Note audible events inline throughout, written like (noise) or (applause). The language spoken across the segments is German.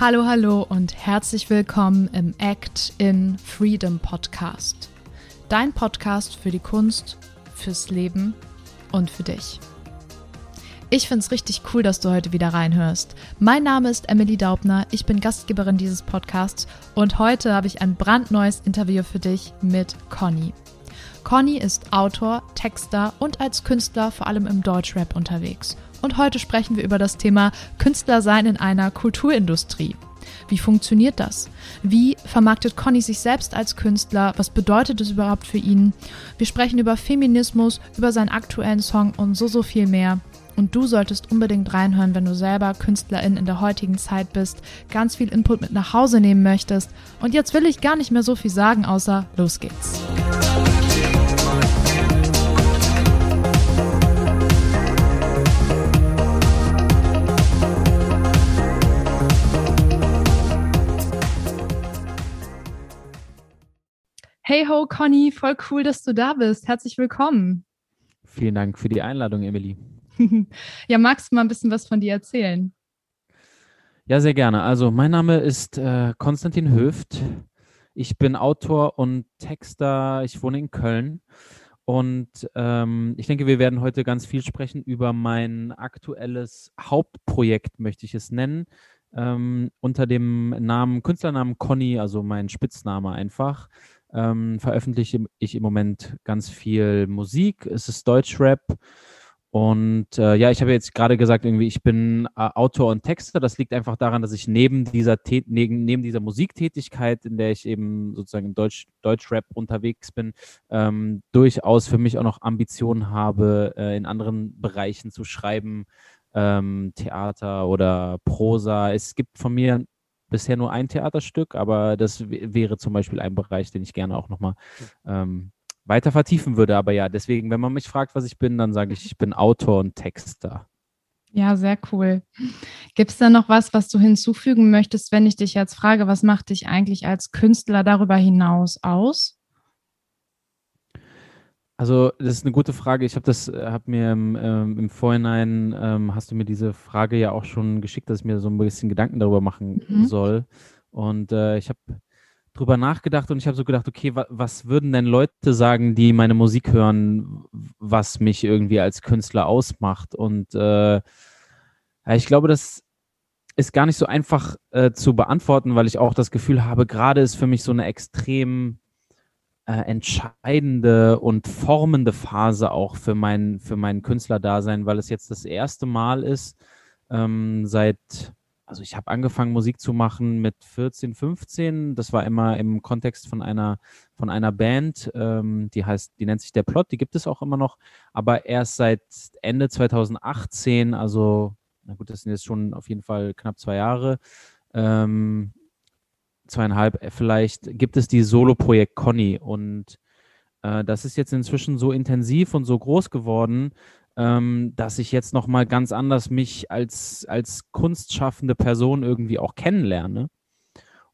Hallo, hallo und herzlich willkommen im Act in Freedom Podcast. Dein Podcast für die Kunst, fürs Leben und für dich. Ich finde es richtig cool, dass du heute wieder reinhörst. Mein Name ist Emily Daubner, ich bin Gastgeberin dieses Podcasts und heute habe ich ein brandneues Interview für dich mit Conny. Conny ist Autor, Texter und als Künstler vor allem im Deutschrap unterwegs – und heute sprechen wir über das Thema Künstler sein in einer Kulturindustrie. Wie funktioniert das? Wie vermarktet Conny sich selbst als Künstler? Was bedeutet es überhaupt für ihn? Wir sprechen über Feminismus, über seinen aktuellen Song und so, so viel mehr. Und du solltest unbedingt reinhören, wenn du selber Künstlerin in der heutigen Zeit bist, ganz viel Input mit nach Hause nehmen möchtest. Und jetzt will ich gar nicht mehr so viel sagen, außer los geht's. Hey ho, Conny, voll cool, dass du da bist. Herzlich willkommen. Vielen Dank für die Einladung, Emily. (laughs) ja, magst du mal ein bisschen was von dir erzählen? Ja, sehr gerne. Also, mein Name ist äh, Konstantin Höft. Ich bin Autor und Texter. Ich wohne in Köln. Und ähm, ich denke, wir werden heute ganz viel sprechen über mein aktuelles Hauptprojekt, möchte ich es nennen. Ähm, unter dem Namen, Künstlernamen Conny, also mein Spitzname einfach ähm, veröffentliche ich im Moment ganz viel Musik. Es ist Deutschrap. Und äh, ja, ich habe jetzt gerade gesagt, irgendwie, ich bin äh, Autor und Texter. Das liegt einfach daran, dass ich neben dieser, neben, neben dieser Musiktätigkeit, in der ich eben sozusagen im Deutsch, Deutschrap unterwegs bin, ähm, durchaus für mich auch noch Ambitionen habe, äh, in anderen Bereichen zu schreiben, ähm, Theater oder Prosa. Es gibt von mir bisher nur ein Theaterstück, aber das wäre zum Beispiel ein Bereich, den ich gerne auch nochmal ähm, weiter vertiefen würde. Aber ja, deswegen, wenn man mich fragt, was ich bin, dann sage ich, ich bin Autor und Texter. Ja, sehr cool. Gibt es da noch was, was du hinzufügen möchtest, wenn ich dich jetzt frage, was macht dich eigentlich als Künstler darüber hinaus aus? Also, das ist eine gute Frage. Ich habe das, äh, habe mir im, ähm, im Vorhinein, ähm, hast du mir diese Frage ja auch schon geschickt, dass ich mir so ein bisschen Gedanken darüber machen mhm. soll. Und äh, ich habe drüber nachgedacht und ich habe so gedacht, okay, wa was würden denn Leute sagen, die meine Musik hören, was mich irgendwie als Künstler ausmacht? Und äh, ich glaube, das ist gar nicht so einfach äh, zu beantworten, weil ich auch das Gefühl habe, gerade ist für mich so eine extrem äh, entscheidende und formende Phase auch für mein, für mein Künstlerdasein, weil es jetzt das erste Mal ist, ähm, seit, also ich habe angefangen Musik zu machen mit 14, 15. Das war immer im Kontext von einer, von einer Band, ähm, die heißt, die nennt sich Der Plot, die gibt es auch immer noch, aber erst seit Ende 2018, also na gut, das sind jetzt schon auf jeden Fall knapp zwei Jahre, ähm, zweieinhalb äh, vielleicht, gibt es die Solo-Projekt Conny. Und äh, das ist jetzt inzwischen so intensiv und so groß geworden, ähm, dass ich jetzt nochmal ganz anders mich als, als kunstschaffende Person irgendwie auch kennenlerne.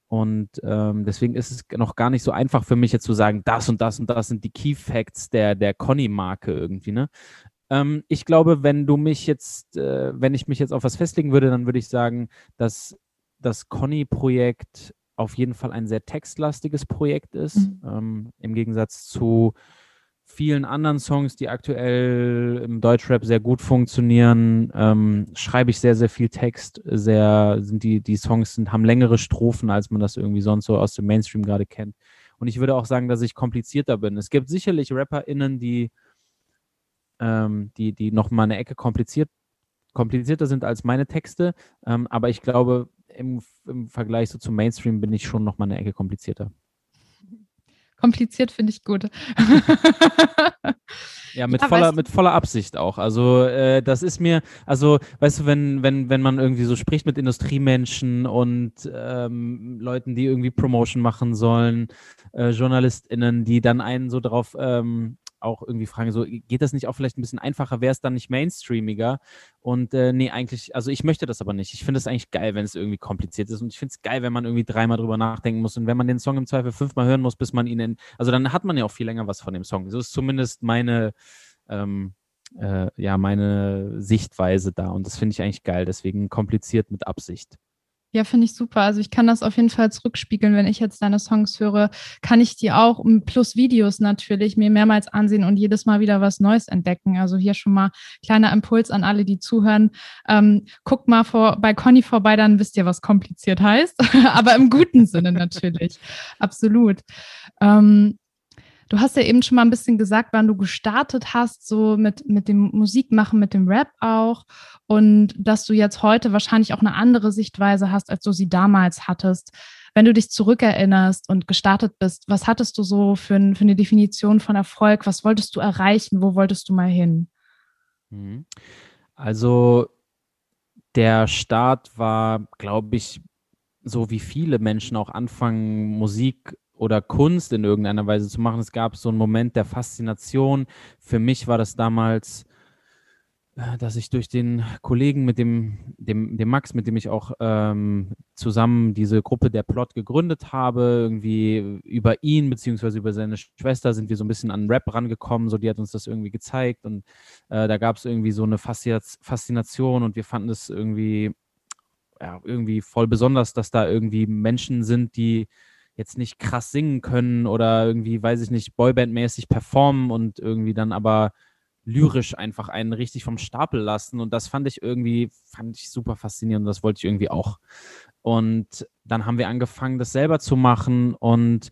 Und ähm, deswegen ist es noch gar nicht so einfach für mich jetzt zu sagen, das und das und das sind die Key Facts der, der Conny-Marke irgendwie. Ne? Ähm, ich glaube, wenn du mich jetzt, äh, wenn ich mich jetzt auf was festlegen würde, dann würde ich sagen, dass das Conny-Projekt auf jeden Fall ein sehr textlastiges Projekt ist, mhm. ähm, im Gegensatz zu vielen anderen Songs, die aktuell im Deutschrap sehr gut funktionieren, ähm, schreibe ich sehr, sehr viel Text. Sehr, sind die, die Songs sind, haben längere Strophen, als man das irgendwie sonst so aus dem Mainstream gerade kennt. Und ich würde auch sagen, dass ich komplizierter bin. Es gibt sicherlich RapperInnen, die, ähm, die, die noch mal eine Ecke kompliziert, komplizierter sind als meine Texte. Ähm, aber ich glaube, im, im Vergleich so zum Mainstream bin ich schon noch mal eine Ecke komplizierter. (laughs) Kompliziert finde ich gut. (laughs) ja, mit, ja, voller, mit voller Absicht auch. Also äh, das ist mir, also weißt du, wenn, wenn, wenn man irgendwie so spricht mit Industriemenschen und ähm, Leuten, die irgendwie Promotion machen sollen, äh, JournalistInnen, die dann einen so drauf ähm, auch irgendwie fragen, so geht das nicht auch vielleicht ein bisschen einfacher, wäre es dann nicht mainstreamiger? Und äh, nee, eigentlich, also ich möchte das aber nicht. Ich finde es eigentlich geil, wenn es irgendwie kompliziert ist und ich finde es geil, wenn man irgendwie dreimal drüber nachdenken muss und wenn man den Song im Zweifel fünfmal hören muss, bis man ihn in, also dann hat man ja auch viel länger was von dem Song. So ist zumindest meine, ähm, äh, ja, meine Sichtweise da und das finde ich eigentlich geil, deswegen kompliziert mit Absicht. Ja, finde ich super. Also ich kann das auf jeden Fall zurückspiegeln, wenn ich jetzt deine Songs höre, kann ich die auch plus Videos natürlich mir mehrmals ansehen und jedes Mal wieder was Neues entdecken. Also hier schon mal kleiner Impuls an alle, die zuhören. Ähm, guckt mal vor, bei Conny vorbei, dann wisst ihr, was kompliziert heißt. (laughs) Aber im guten Sinne natürlich. Absolut. Ähm, Du hast ja eben schon mal ein bisschen gesagt, wann du gestartet hast, so mit, mit dem Musikmachen, mit dem Rap auch. Und dass du jetzt heute wahrscheinlich auch eine andere Sichtweise hast, als du sie damals hattest. Wenn du dich zurückerinnerst und gestartet bist, was hattest du so für, für eine Definition von Erfolg? Was wolltest du erreichen? Wo wolltest du mal hin? Mhm. Also der Start war, glaube ich, so wie viele Menschen auch anfangen, Musik oder Kunst in irgendeiner Weise zu machen. Es gab so einen Moment der Faszination. Für mich war das damals, äh, dass ich durch den Kollegen mit dem, dem, dem Max, mit dem ich auch ähm, zusammen diese Gruppe der Plot gegründet habe, irgendwie über ihn beziehungsweise über seine Schwester sind wir so ein bisschen an Rap rangekommen, so die hat uns das irgendwie gezeigt und äh, da gab es irgendwie so eine Faszination und wir fanden es irgendwie ja, irgendwie voll besonders, dass da irgendwie Menschen sind, die jetzt nicht krass singen können oder irgendwie, weiß ich nicht, Boyband-mäßig performen und irgendwie dann aber lyrisch einfach einen richtig vom Stapel lassen. Und das fand ich irgendwie, fand ich super faszinierend das wollte ich irgendwie auch. Und dann haben wir angefangen, das selber zu machen und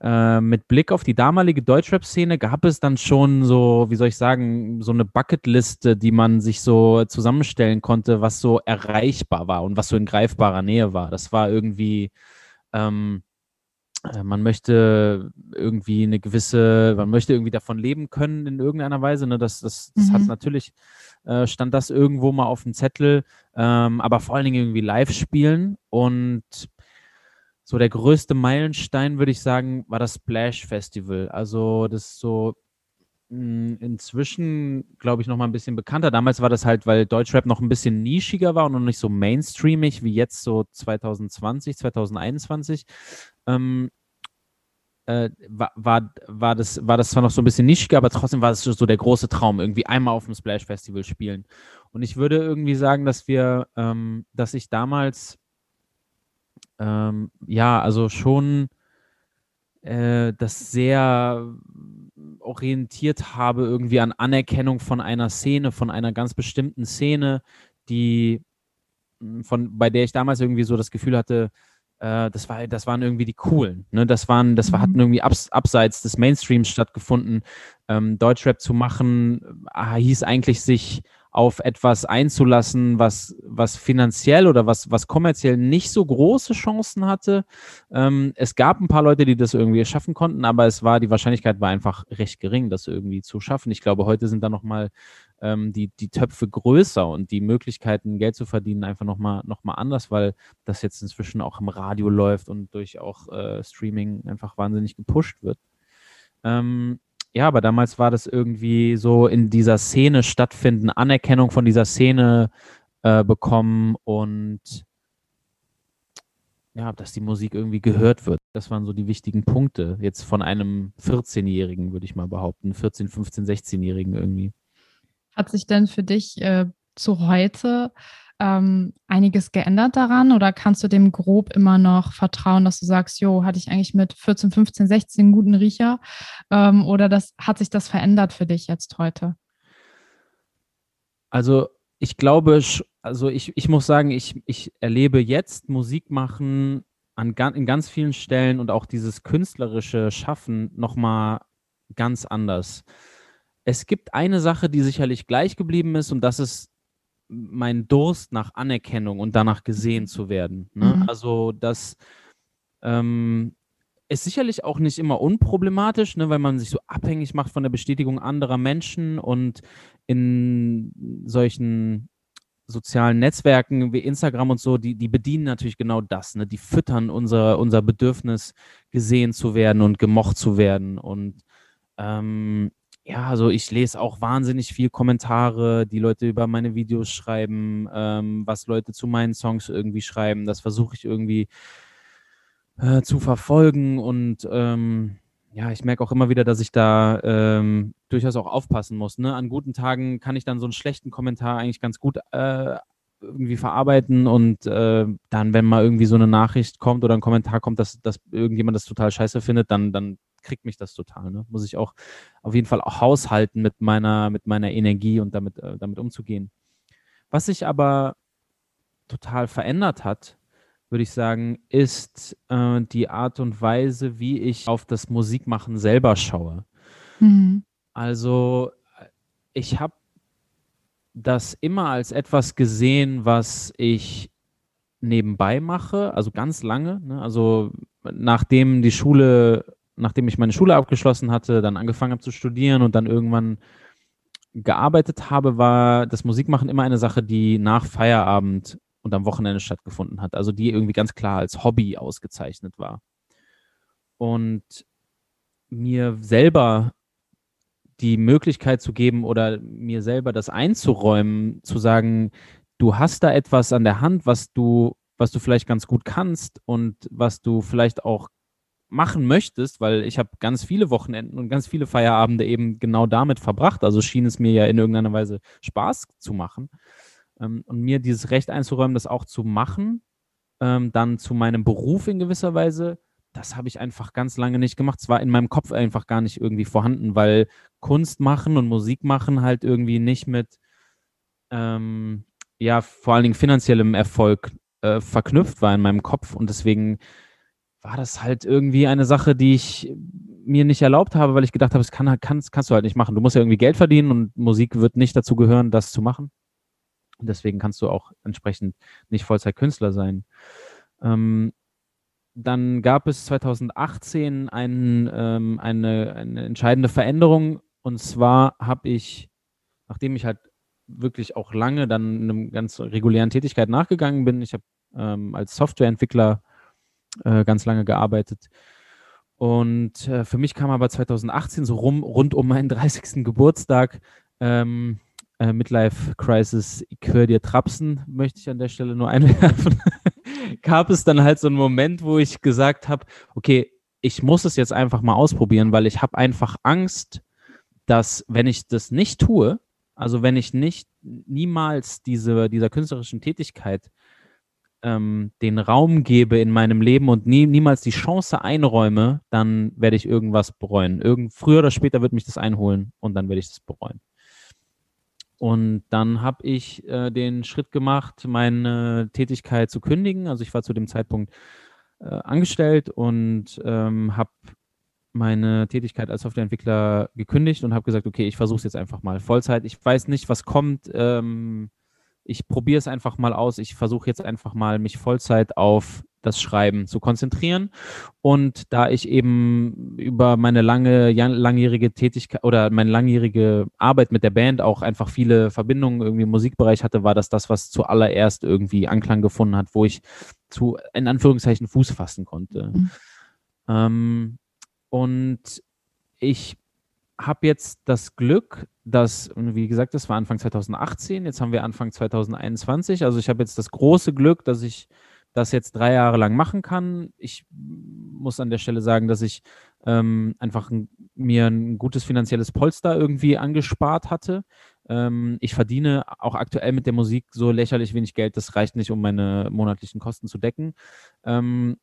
äh, mit Blick auf die damalige Deutschrap-Szene gab es dann schon so, wie soll ich sagen, so eine Bucketliste, die man sich so zusammenstellen konnte, was so erreichbar war und was so in greifbarer Nähe war. Das war irgendwie, ähm, äh, man möchte irgendwie eine gewisse, man möchte irgendwie davon leben können in irgendeiner Weise. Ne? Das, das, das mhm. hat natürlich, äh, stand das irgendwo mal auf dem Zettel, ähm, aber vor allen Dingen irgendwie live spielen. Und so der größte Meilenstein, würde ich sagen, war das Splash Festival. Also das ist so inzwischen, glaube ich, noch mal ein bisschen bekannter. Damals war das halt, weil Deutschrap noch ein bisschen nischiger war und noch nicht so mainstreamig wie jetzt so 2020, 2021 ähm, äh, war, war, war, das, war das zwar noch so ein bisschen nischiger, aber trotzdem war es so der große Traum, irgendwie einmal auf dem Splash Festival spielen. Und ich würde irgendwie sagen, dass wir, ähm, dass ich damals, ähm, ja, also schon äh, das sehr orientiert habe, irgendwie an Anerkennung von einer Szene, von einer ganz bestimmten Szene, die von, bei der ich damals irgendwie so das Gefühl hatte, äh, das, war, das waren irgendwie die coolen. Ne? Das waren, das war, hatten mhm. irgendwie abs, abseits des Mainstreams stattgefunden. Ähm, Deutschrap zu machen, äh, hieß eigentlich sich auf etwas einzulassen, was, was finanziell oder was, was kommerziell nicht so große Chancen hatte. Ähm, es gab ein paar Leute, die das irgendwie schaffen konnten, aber es war, die Wahrscheinlichkeit war einfach recht gering, das irgendwie zu schaffen. Ich glaube, heute sind da nochmal ähm, die, die Töpfe größer und die Möglichkeiten, Geld zu verdienen, einfach nochmal noch mal anders, weil das jetzt inzwischen auch im Radio läuft und durch auch äh, Streaming einfach wahnsinnig gepusht wird. Ähm, ja, aber damals war das irgendwie so in dieser Szene stattfinden, Anerkennung von dieser Szene äh, bekommen und ja, dass die Musik irgendwie gehört wird. Das waren so die wichtigen Punkte. Jetzt von einem 14-Jährigen, würde ich mal behaupten, 14, 15, 16-Jährigen irgendwie. Hat sich denn für dich äh, zu heute ähm, einiges geändert daran oder kannst du dem grob immer noch vertrauen, dass du sagst, jo, hatte ich eigentlich mit 14, 15, 16 einen guten Riecher ähm, oder das, hat sich das verändert für dich jetzt heute? Also ich glaube, also ich, ich muss sagen, ich, ich erlebe jetzt Musik machen an, in ganz vielen Stellen und auch dieses künstlerische Schaffen nochmal ganz anders. Es gibt eine Sache, die sicherlich gleich geblieben ist und das ist mein Durst nach Anerkennung und danach gesehen zu werden. Ne? Mhm. Also das ähm, ist sicherlich auch nicht immer unproblematisch, ne, weil man sich so abhängig macht von der Bestätigung anderer Menschen und in solchen sozialen Netzwerken wie Instagram und so, die, die bedienen natürlich genau das. Ne? Die füttern unser, unser Bedürfnis, gesehen zu werden und gemocht zu werden. Und ähm, ja, also ich lese auch wahnsinnig viel Kommentare, die Leute über meine Videos schreiben, ähm, was Leute zu meinen Songs irgendwie schreiben. Das versuche ich irgendwie äh, zu verfolgen und ähm, ja, ich merke auch immer wieder, dass ich da ähm, durchaus auch aufpassen muss. Ne? An guten Tagen kann ich dann so einen schlechten Kommentar eigentlich ganz gut äh, irgendwie verarbeiten und äh, dann, wenn mal irgendwie so eine Nachricht kommt oder ein Kommentar kommt, dass, dass irgendjemand das total scheiße findet, dann, dann kriegt mich das total. Ne? Muss ich auch auf jeden Fall auch haushalten mit meiner, mit meiner Energie und damit, äh, damit umzugehen. Was sich aber total verändert hat, würde ich sagen, ist äh, die Art und Weise, wie ich auf das Musikmachen selber schaue. Mhm. Also ich habe das immer als etwas gesehen, was ich nebenbei mache, also ganz lange. Ne? Also nachdem die Schule, nachdem ich meine Schule abgeschlossen hatte, dann angefangen habe zu studieren und dann irgendwann gearbeitet habe, war das Musikmachen immer eine Sache, die nach Feierabend und am Wochenende stattgefunden hat. Also die irgendwie ganz klar als Hobby ausgezeichnet war. Und mir selber die Möglichkeit zu geben oder mir selber das einzuräumen, zu sagen, du hast da etwas an der Hand, was du, was du vielleicht ganz gut kannst und was du vielleicht auch machen möchtest, weil ich habe ganz viele Wochenenden und ganz viele Feierabende eben genau damit verbracht. Also schien es mir ja in irgendeiner Weise Spaß zu machen. Ähm, und mir dieses Recht einzuräumen, das auch zu machen, ähm, dann zu meinem Beruf in gewisser Weise, das habe ich einfach ganz lange nicht gemacht. Es war in meinem Kopf einfach gar nicht irgendwie vorhanden, weil Kunst machen und Musik machen halt irgendwie nicht mit, ähm, ja, vor allen Dingen finanziellem Erfolg äh, verknüpft war in meinem Kopf. Und deswegen war das halt irgendwie eine Sache, die ich mir nicht erlaubt habe, weil ich gedacht habe, das kann, kannst, kannst du halt nicht machen. Du musst ja irgendwie Geld verdienen und Musik wird nicht dazu gehören, das zu machen. Und deswegen kannst du auch entsprechend nicht Vollzeitkünstler sein. Ähm, dann gab es 2018 ein, ähm, eine, eine entscheidende Veränderung. Und zwar habe ich, nachdem ich halt wirklich auch lange dann einer ganz regulären Tätigkeit nachgegangen bin, ich habe ähm, als Softwareentwickler äh, ganz lange gearbeitet. Und äh, für mich kam aber 2018 so rum, rund um meinen 30. Geburtstag, ähm, äh, Midlife Crisis, ich höre dir Trapsen, möchte ich an der Stelle nur einwerfen, (laughs) gab es dann halt so einen Moment, wo ich gesagt habe, okay, ich muss es jetzt einfach mal ausprobieren, weil ich habe einfach Angst, dass wenn ich das nicht tue, also wenn ich nicht niemals diese, dieser künstlerischen Tätigkeit ähm, den Raum gebe in meinem Leben und nie, niemals die Chance einräume, dann werde ich irgendwas bereuen. Irgend, früher oder später wird mich das einholen und dann werde ich das bereuen. Und dann habe ich äh, den Schritt gemacht, meine Tätigkeit zu kündigen. Also ich war zu dem Zeitpunkt äh, angestellt und ähm, habe meine Tätigkeit als Softwareentwickler gekündigt und habe gesagt, okay, ich versuche es jetzt einfach mal Vollzeit. Ich weiß nicht, was kommt. Ähm, ich probiere es einfach mal aus. Ich versuche jetzt einfach mal, mich Vollzeit auf das Schreiben zu konzentrieren. Und da ich eben über meine lange, langjährige Tätigkeit oder meine langjährige Arbeit mit der Band auch einfach viele Verbindungen irgendwie im Musikbereich hatte, war das das, was zuallererst irgendwie Anklang gefunden hat, wo ich zu, in Anführungszeichen, Fuß fassen konnte. Mhm. Ähm, und ich habe jetzt das Glück, dass, wie gesagt, das war Anfang 2018, jetzt haben wir Anfang 2021. Also ich habe jetzt das große Glück, dass ich das jetzt drei Jahre lang machen kann. Ich muss an der Stelle sagen, dass ich ähm, einfach ein, mir ein gutes finanzielles Polster irgendwie angespart hatte. Ähm, ich verdiene auch aktuell mit der Musik so lächerlich wenig Geld, das reicht nicht, um meine monatlichen Kosten zu decken. Ähm,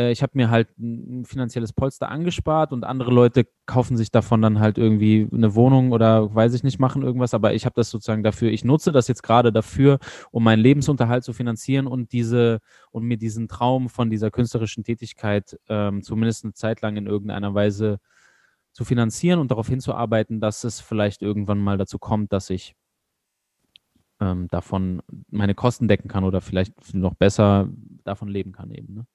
äh, ich habe mir halt ein finanzielles Polster angespart und andere Leute kaufen sich davon dann halt irgendwie eine Wohnung oder weiß ich nicht, machen irgendwas, aber ich habe das sozusagen dafür, ich nutze das jetzt gerade dafür, um meinen Lebensunterhalt zu finanzieren und diese und mir diesen Traum von dieser künstlerischen Tätigkeit ähm, zumindest eine Zeit lang in irgendeiner Weise zu finanzieren und darauf hinzuarbeiten, dass es vielleicht irgendwann mal dazu kommt, dass ich ähm, davon meine Kosten decken kann oder vielleicht noch besser davon leben kann eben. Ne?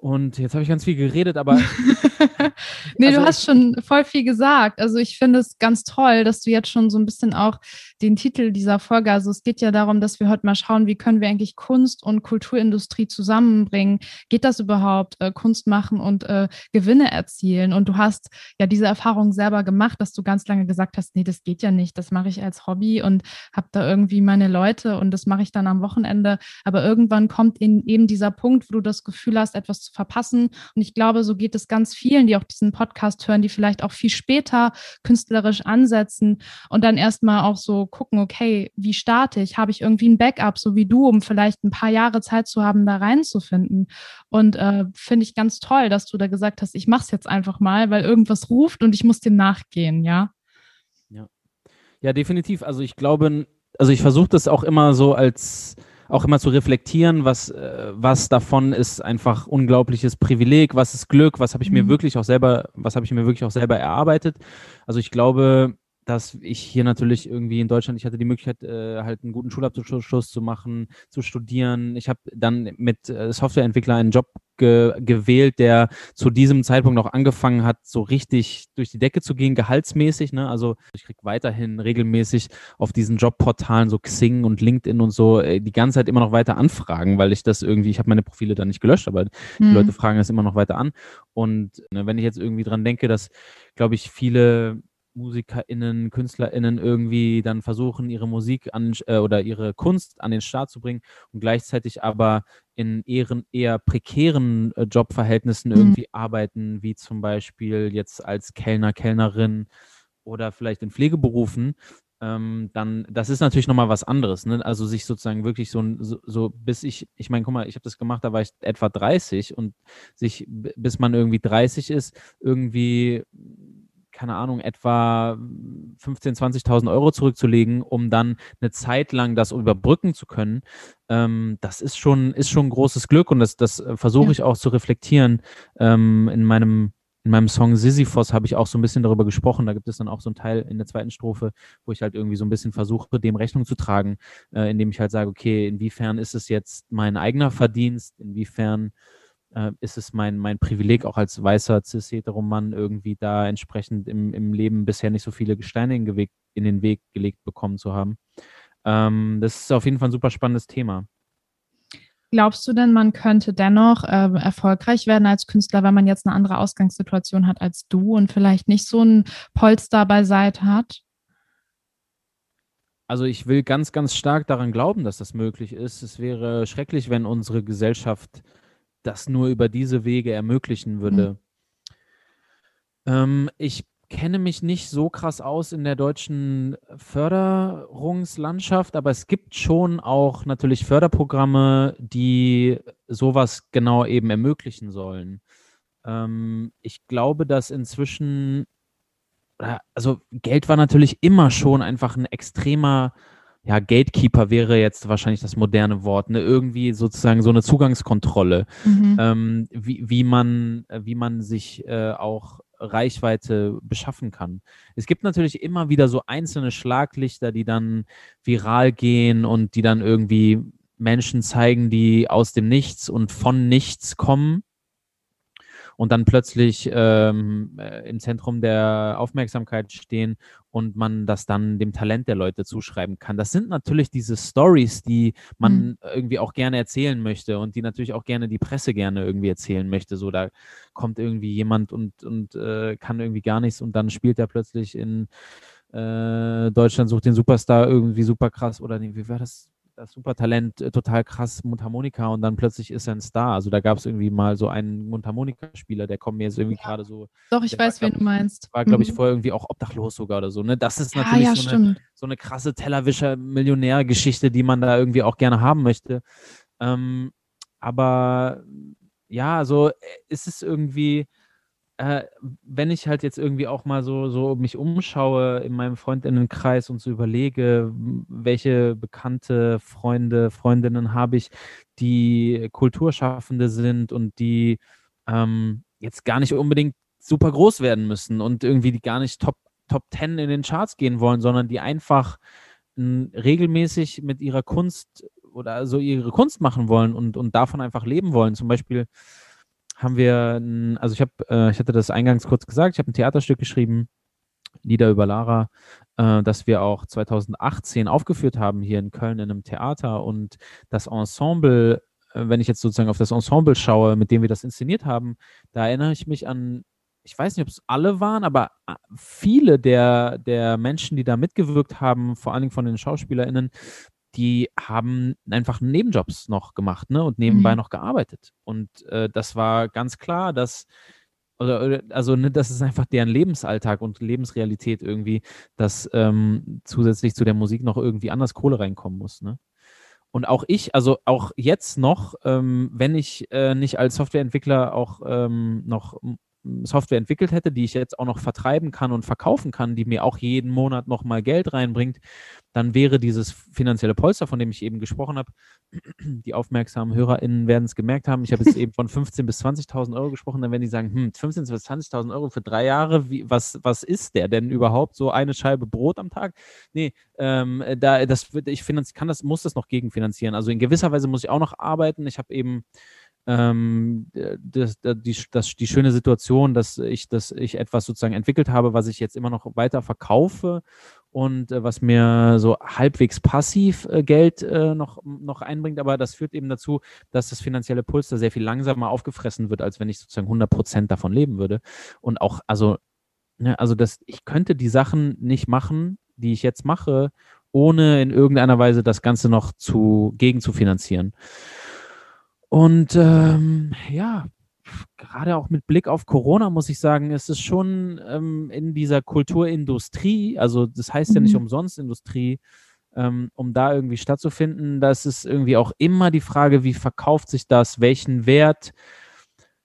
Und jetzt habe ich ganz viel geredet, aber. (laughs) nee, also du hast schon voll viel gesagt. Also ich finde es ganz toll, dass du jetzt schon so ein bisschen auch den Titel dieser Folge, also es geht ja darum, dass wir heute mal schauen, wie können wir eigentlich Kunst und Kulturindustrie zusammenbringen. Geht das überhaupt, äh, Kunst machen und äh, Gewinne erzielen? Und du hast ja diese Erfahrung selber gemacht, dass du ganz lange gesagt hast, nee, das geht ja nicht, das mache ich als Hobby und habe da irgendwie meine Leute und das mache ich dann am Wochenende. Aber irgendwann kommt in, eben dieser Punkt, wo du das Gefühl hast, etwas zu zu verpassen. Und ich glaube, so geht es ganz vielen, die auch diesen Podcast hören, die vielleicht auch viel später künstlerisch ansetzen und dann erstmal auch so gucken, okay, wie starte ich? Habe ich irgendwie ein Backup, so wie du, um vielleicht ein paar Jahre Zeit zu haben, da reinzufinden? Und äh, finde ich ganz toll, dass du da gesagt hast, ich mache es jetzt einfach mal, weil irgendwas ruft und ich muss dem nachgehen, ja? Ja. Ja, definitiv. Also ich glaube, also ich versuche das auch immer so als auch immer zu reflektieren, was, äh, was davon ist einfach unglaubliches Privileg, was ist Glück, was habe ich mir mhm. wirklich auch selber, was habe ich mir wirklich auch selber erarbeitet. Also ich glaube, dass ich hier natürlich irgendwie in Deutschland, ich hatte die Möglichkeit, äh, halt einen guten Schulabschluss zu machen, zu studieren. Ich habe dann mit äh, Softwareentwickler einen Job ge gewählt, der zu diesem Zeitpunkt noch angefangen hat, so richtig durch die Decke zu gehen, gehaltsmäßig. Ne? Also ich kriege weiterhin regelmäßig auf diesen Jobportalen, so Xing und LinkedIn und so, äh, die ganze Zeit immer noch weiter anfragen, weil ich das irgendwie, ich habe meine Profile da nicht gelöscht, aber mhm. die Leute fragen das immer noch weiter an. Und ne, wenn ich jetzt irgendwie dran denke, dass, glaube ich, viele MusikerInnen, KünstlerInnen irgendwie dann versuchen, ihre Musik an äh, oder ihre Kunst an den Start zu bringen und gleichzeitig aber in eher, eher prekären äh, Jobverhältnissen mhm. irgendwie arbeiten, wie zum Beispiel jetzt als Kellner, Kellnerin oder vielleicht in Pflegeberufen, ähm, dann, das ist natürlich nochmal was anderes. Ne? Also sich sozusagen wirklich so, so, so bis ich, ich meine, guck mal, ich habe das gemacht, da war ich etwa 30 und sich, bis man irgendwie 30 ist, irgendwie keine Ahnung, etwa 15.000, 20.000 Euro zurückzulegen, um dann eine Zeit lang das überbrücken zu können, ähm, das ist schon, ist schon ein großes Glück und das, das äh, versuche ja. ich auch zu reflektieren. Ähm, in meinem in meinem Song Sisyphos habe ich auch so ein bisschen darüber gesprochen. Da gibt es dann auch so einen Teil in der zweiten Strophe, wo ich halt irgendwie so ein bisschen versuche, dem Rechnung zu tragen, äh, indem ich halt sage, okay, inwiefern ist es jetzt mein eigener Verdienst, inwiefern äh, ist es mein, mein Privileg, auch als weißer cis-hetero-Mann irgendwie da entsprechend im, im Leben bisher nicht so viele Gesteine in, Geweg, in den Weg gelegt bekommen zu haben. Ähm, das ist auf jeden Fall ein super spannendes Thema. Glaubst du denn, man könnte dennoch äh, erfolgreich werden als Künstler, wenn man jetzt eine andere Ausgangssituation hat als du und vielleicht nicht so ein Polster beiseite hat? Also ich will ganz, ganz stark daran glauben, dass das möglich ist. Es wäre schrecklich, wenn unsere Gesellschaft das nur über diese Wege ermöglichen würde. Mhm. Ähm, ich kenne mich nicht so krass aus in der deutschen Förderungslandschaft, aber es gibt schon auch natürlich Förderprogramme, die sowas genau eben ermöglichen sollen. Ähm, ich glaube, dass inzwischen, also Geld war natürlich immer schon einfach ein extremer ja, Gatekeeper wäre jetzt wahrscheinlich das moderne Wort, ne? irgendwie sozusagen so eine Zugangskontrolle, mhm. ähm, wie, wie, man, wie man sich äh, auch Reichweite beschaffen kann. Es gibt natürlich immer wieder so einzelne Schlaglichter, die dann viral gehen und die dann irgendwie Menschen zeigen, die aus dem Nichts und von nichts kommen und dann plötzlich ähm, äh, im Zentrum der Aufmerksamkeit stehen und man das dann dem Talent der Leute zuschreiben kann. Das sind natürlich diese Stories, die man mhm. irgendwie auch gerne erzählen möchte und die natürlich auch gerne die Presse gerne irgendwie erzählen möchte. So, da kommt irgendwie jemand und, und äh, kann irgendwie gar nichts und dann spielt er plötzlich in äh, Deutschland sucht den Superstar irgendwie super krass oder nee, wie war das? Das Supertalent äh, total krass Mundharmonika und dann plötzlich ist er ein Star. Also da gab es irgendwie mal so einen Mundharmonika-Spieler, der kommt mir jetzt irgendwie ja. gerade so. Doch, ich weiß, war, wen du meinst. War, glaube ich, mhm. vorher irgendwie auch obdachlos sogar oder so. Ne? Das ist ja, natürlich ja, so, eine, so, eine, krasse Tellerwischer-Millionär-Geschichte, die man da irgendwie auch gerne haben möchte. Ähm, aber ja, so äh, ist es irgendwie äh, wenn ich halt jetzt irgendwie auch mal so, so mich umschaue in meinem Freundinnenkreis und so überlege, welche bekannte Freunde, Freundinnen habe ich, die Kulturschaffende sind und die ähm, jetzt gar nicht unbedingt super groß werden müssen und irgendwie die gar nicht Top, Top 10 in den Charts gehen wollen, sondern die einfach n, regelmäßig mit ihrer Kunst oder so ihre Kunst machen wollen und, und davon einfach leben wollen. Zum Beispiel haben wir, also ich habe, äh, ich hatte das eingangs kurz gesagt, ich habe ein Theaterstück geschrieben, Lieder über Lara, äh, das wir auch 2018 aufgeführt haben hier in Köln in einem Theater und das Ensemble, äh, wenn ich jetzt sozusagen auf das Ensemble schaue, mit dem wir das inszeniert haben, da erinnere ich mich an, ich weiß nicht, ob es alle waren, aber äh, viele der, der Menschen, die da mitgewirkt haben, vor allen Dingen von den SchauspielerInnen, die haben einfach Nebenjobs noch gemacht ne, und nebenbei mhm. noch gearbeitet. Und äh, das war ganz klar, dass oder, also ne, das ist einfach deren Lebensalltag und Lebensrealität irgendwie, dass ähm, zusätzlich zu der Musik noch irgendwie anders Kohle reinkommen muss. Ne? Und auch ich, also auch jetzt noch, ähm, wenn ich äh, nicht als Softwareentwickler auch ähm, noch Software entwickelt hätte, die ich jetzt auch noch vertreiben kann und verkaufen kann, die mir auch jeden Monat nochmal Geld reinbringt, dann wäre dieses finanzielle Polster, von dem ich eben gesprochen habe, (clears throat) die aufmerksamen HörerInnen werden es gemerkt haben, ich habe jetzt (laughs) eben von 15.000 bis 20.000 Euro gesprochen, dann werden die sagen, hm, 15.000 bis 20.000 Euro für drei Jahre, wie, was, was ist der denn überhaupt? So eine Scheibe Brot am Tag? Nee, ähm, da, das, ich finanz, kann das, muss das noch gegenfinanzieren. Also in gewisser Weise muss ich auch noch arbeiten. Ich habe eben ähm, das, die, das, die schöne Situation, dass ich, dass ich etwas sozusagen entwickelt habe, was ich jetzt immer noch weiter verkaufe und äh, was mir so halbwegs passiv äh, Geld äh, noch, noch einbringt. Aber das führt eben dazu, dass das finanzielle Puls da sehr viel langsamer aufgefressen wird, als wenn ich sozusagen 100 Prozent davon leben würde. Und auch, also, ne, also das, ich könnte die Sachen nicht machen, die ich jetzt mache, ohne in irgendeiner Weise das Ganze noch zu, gegen zu finanzieren. Und ähm, ja, gerade auch mit Blick auf Corona muss ich sagen, ist es schon ähm, in dieser Kulturindustrie, also das heißt ja nicht mhm. umsonst Industrie, ähm, um da irgendwie stattzufinden, da ist es irgendwie auch immer die Frage, wie verkauft sich das, welchen Wert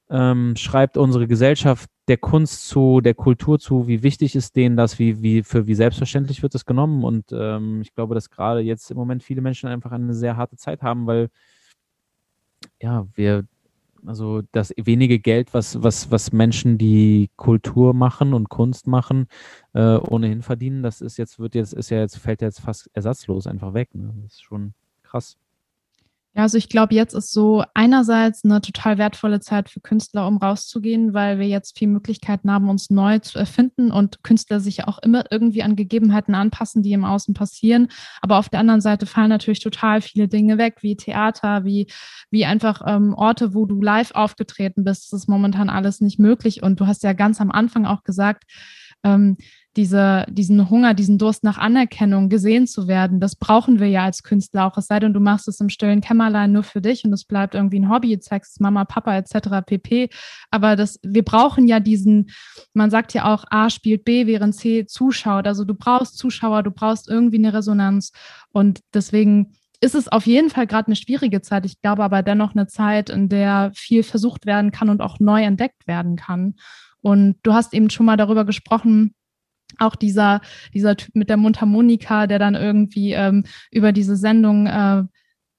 ähm, schreibt unsere Gesellschaft der Kunst zu, der Kultur zu, wie wichtig ist denen das, wie, wie, für wie selbstverständlich wird das genommen und ähm, ich glaube, dass gerade jetzt im Moment viele Menschen einfach eine sehr harte Zeit haben, weil ja, wir, also das wenige Geld, was, was, was Menschen, die Kultur machen und Kunst machen, äh, ohnehin verdienen, das ist jetzt, wird jetzt, ist ja jetzt, fällt jetzt fast ersatzlos einfach weg. Ne? Das ist schon krass. Ja, also ich glaube, jetzt ist so einerseits eine total wertvolle Zeit für Künstler, um rauszugehen, weil wir jetzt viel Möglichkeiten haben, uns neu zu erfinden und Künstler sich auch immer irgendwie an Gegebenheiten anpassen, die im Außen passieren. Aber auf der anderen Seite fallen natürlich total viele Dinge weg, wie Theater, wie, wie einfach ähm, Orte, wo du live aufgetreten bist. Das ist momentan alles nicht möglich. Und du hast ja ganz am Anfang auch gesagt, ähm, diese, diesen Hunger, diesen Durst nach Anerkennung, gesehen zu werden, das brauchen wir ja als Künstler auch. Es sei denn, du machst es im stillen Kämmerlein nur für dich und es bleibt irgendwie ein Hobby, zeigst Mama, Papa etc. pp. Aber das, wir brauchen ja diesen, man sagt ja auch, A spielt B, während C zuschaut. Also du brauchst Zuschauer, du brauchst irgendwie eine Resonanz. Und deswegen ist es auf jeden Fall gerade eine schwierige Zeit. Ich glaube aber dennoch eine Zeit, in der viel versucht werden kann und auch neu entdeckt werden kann. Und du hast eben schon mal darüber gesprochen, auch dieser, dieser Typ mit der Mundharmonika, der dann irgendwie ähm, über diese Sendung, äh,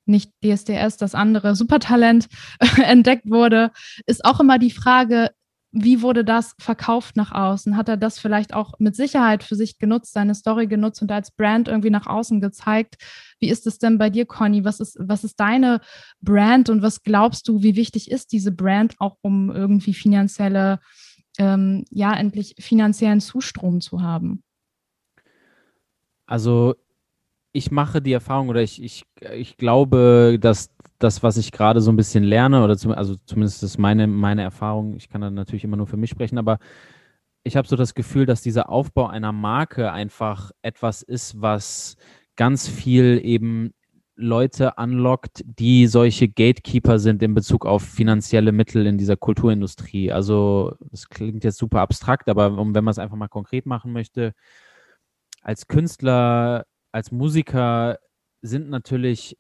nicht DSDS, das andere Supertalent (laughs) entdeckt wurde, ist auch immer die Frage, wie wurde das verkauft nach außen? Hat er das vielleicht auch mit Sicherheit für sich genutzt, seine Story genutzt und als Brand irgendwie nach außen gezeigt? Wie ist es denn bei dir, Conny? Was ist, was ist deine Brand und was glaubst du, wie wichtig ist diese Brand auch, um irgendwie finanzielle ähm, ja endlich finanziellen Zustrom zu haben? Also ich mache die Erfahrung oder ich, ich, ich glaube, dass das, was ich gerade so ein bisschen lerne, oder zum, also zumindest ist meine, meine Erfahrung, ich kann da natürlich immer nur für mich sprechen, aber ich habe so das Gefühl, dass dieser Aufbau einer Marke einfach etwas ist, was ganz viel eben Leute anlockt, die solche Gatekeeper sind in Bezug auf finanzielle Mittel in dieser Kulturindustrie. Also das klingt jetzt super abstrakt, aber wenn man es einfach mal konkret machen möchte, als Künstler, als Musiker sind natürlich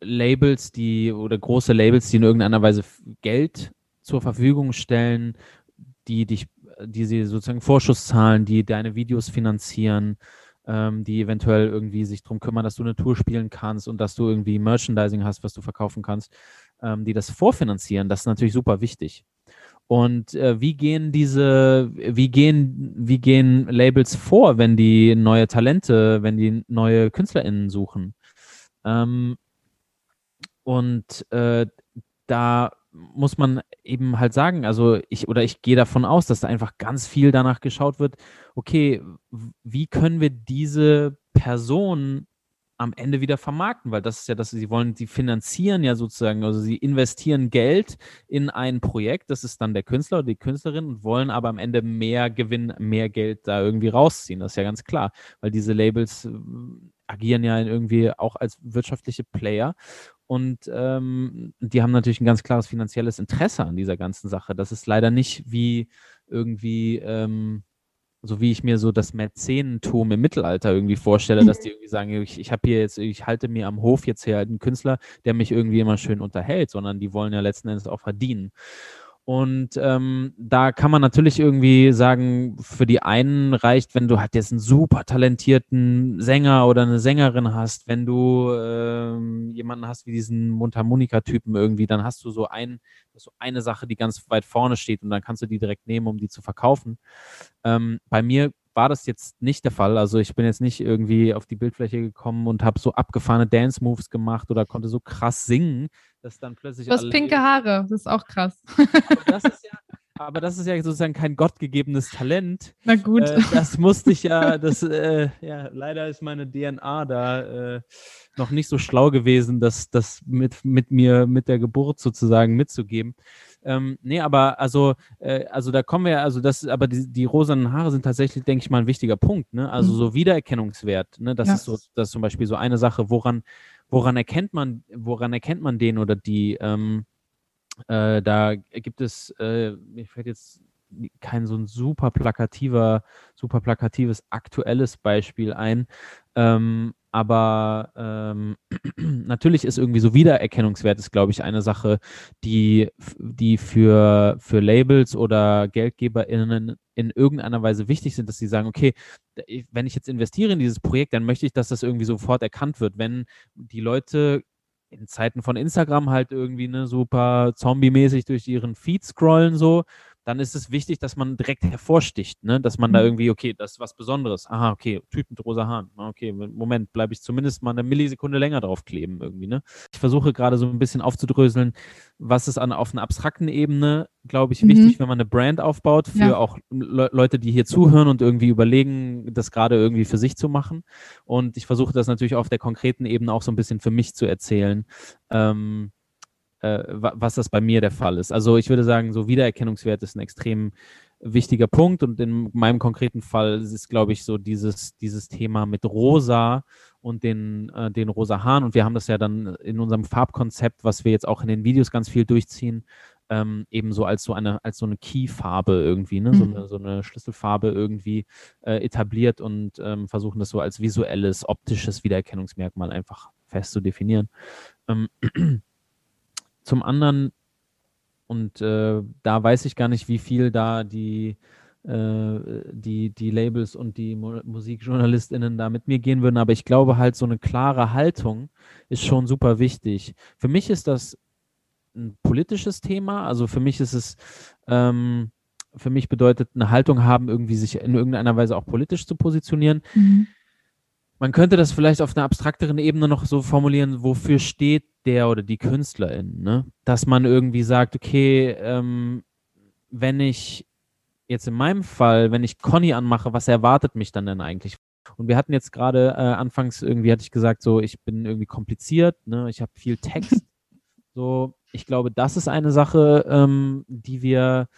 Labels, die oder große Labels, die in irgendeiner Weise Geld zur Verfügung stellen, die dich, die sie sozusagen Vorschuss zahlen, die deine Videos finanzieren, ähm, die eventuell irgendwie sich darum kümmern, dass du eine Tour spielen kannst und dass du irgendwie Merchandising hast, was du verkaufen kannst, ähm, die das vorfinanzieren, das ist natürlich super wichtig. Und äh, wie gehen diese, wie gehen, wie gehen Labels vor, wenn die neue Talente, wenn die neue KünstlerInnen suchen? Ähm, und äh, da muss man eben halt sagen, also ich oder ich gehe davon aus, dass da einfach ganz viel danach geschaut wird, okay, wie können wir diese Person am Ende wieder vermarkten, weil das ist ja das, sie wollen, sie finanzieren ja sozusagen, also sie investieren Geld in ein Projekt, das ist dann der Künstler oder die Künstlerin und wollen aber am Ende mehr Gewinn, mehr Geld da irgendwie rausziehen. Das ist ja ganz klar, weil diese Labels äh, agieren ja irgendwie auch als wirtschaftliche Player und ähm, die haben natürlich ein ganz klares finanzielles Interesse an dieser ganzen Sache. Das ist leider nicht wie irgendwie ähm, so wie ich mir so das Mäzenentum im Mittelalter irgendwie vorstelle, dass die irgendwie sagen, ich, ich habe hier jetzt, ich halte mir am Hof jetzt hier halt einen Künstler, der mich irgendwie immer schön unterhält, sondern die wollen ja letzten Endes auch verdienen. Und ähm, da kann man natürlich irgendwie sagen, für die einen reicht, wenn du halt jetzt einen super talentierten Sänger oder eine Sängerin hast, wenn du ähm, jemanden hast wie diesen Mundharmonika-Typen irgendwie, dann hast du so, ein, so eine Sache, die ganz weit vorne steht und dann kannst du die direkt nehmen, um die zu verkaufen. Ähm, bei mir war das jetzt nicht der Fall. Also ich bin jetzt nicht irgendwie auf die Bildfläche gekommen und habe so abgefahrene Dance-Moves gemacht oder konnte so krass singen, dass dann plötzlich. Du hast pinke Haare, das ist auch krass. Aber das ist ja, aber das ist ja sozusagen kein gottgegebenes Talent. Na gut. Äh, das musste ich ja, das, äh, ja, leider ist meine DNA da äh, noch nicht so schlau gewesen, das, das mit, mit mir, mit der Geburt sozusagen mitzugeben. Ähm, nee, aber also, äh, also da kommen wir, also das, aber die, die rosanen Haare sind tatsächlich, denke ich mal, ein wichtiger Punkt, ne? Also mhm. so Wiedererkennungswert, ne? Das ja. ist so, das ist zum Beispiel so eine Sache, woran, woran erkennt man, woran erkennt man den oder die, ähm, äh, da gibt es, äh, mir fällt jetzt kein so ein super plakativer, super plakatives aktuelles Beispiel ein. Ähm, aber ähm, (clears throat) natürlich ist irgendwie so Wiedererkennungswert ist, glaube ich, eine Sache, die, die für, für Labels oder GeldgeberInnen in irgendeiner Weise wichtig sind, dass sie sagen, okay, wenn ich jetzt investiere in dieses Projekt, dann möchte ich, dass das irgendwie sofort erkannt wird. Wenn die Leute in Zeiten von Instagram halt irgendwie ne, super zombie-mäßig durch ihren Feed scrollen so, dann ist es wichtig, dass man direkt hervorsticht, ne? dass man da mhm. irgendwie, okay, das ist was Besonderes. Aha, okay, Typ mit rosa Haaren. Ah, okay, Moment, bleibe ich zumindest mal eine Millisekunde länger drauf kleben irgendwie. Ne? Ich versuche gerade so ein bisschen aufzudröseln, was ist an, auf einer abstrakten Ebene, glaube ich, mhm. wichtig, wenn man eine Brand aufbaut, für ja. auch Le Leute, die hier zuhören und irgendwie überlegen, das gerade irgendwie für sich zu machen. Und ich versuche das natürlich auf der konkreten Ebene auch so ein bisschen für mich zu erzählen. Ähm, äh, was das bei mir der Fall ist. Also ich würde sagen, so Wiedererkennungswert ist ein extrem wichtiger Punkt und in meinem konkreten Fall ist, glaube ich, so dieses, dieses Thema mit Rosa und den, äh, den rosa Haaren und wir haben das ja dann in unserem Farbkonzept, was wir jetzt auch in den Videos ganz viel durchziehen, ähm, eben so als so eine, als so eine Key-Farbe irgendwie, ne? Mhm. so, eine, so eine Schlüsselfarbe irgendwie äh, etabliert und ähm, versuchen das so als visuelles, optisches Wiedererkennungsmerkmal einfach fest zu definieren. Ähm, zum anderen, und äh, da weiß ich gar nicht, wie viel da die, äh, die, die Labels und die Mo MusikjournalistInnen da mit mir gehen würden, aber ich glaube halt, so eine klare Haltung ist schon super wichtig. Für mich ist das ein politisches Thema, also für mich ist es, ähm, für mich bedeutet eine Haltung haben, irgendwie sich in irgendeiner Weise auch politisch zu positionieren. Mhm. Man könnte das vielleicht auf einer abstrakteren Ebene noch so formulieren, wofür steht der oder die Künstlerin, ne? Dass man irgendwie sagt, okay, ähm, wenn ich jetzt in meinem Fall, wenn ich Conny anmache, was erwartet mich dann denn eigentlich? Und wir hatten jetzt gerade äh, anfangs irgendwie hatte ich gesagt, so ich bin irgendwie kompliziert, ne? Ich habe viel Text. (laughs) so, ich glaube, das ist eine Sache, ähm, die wir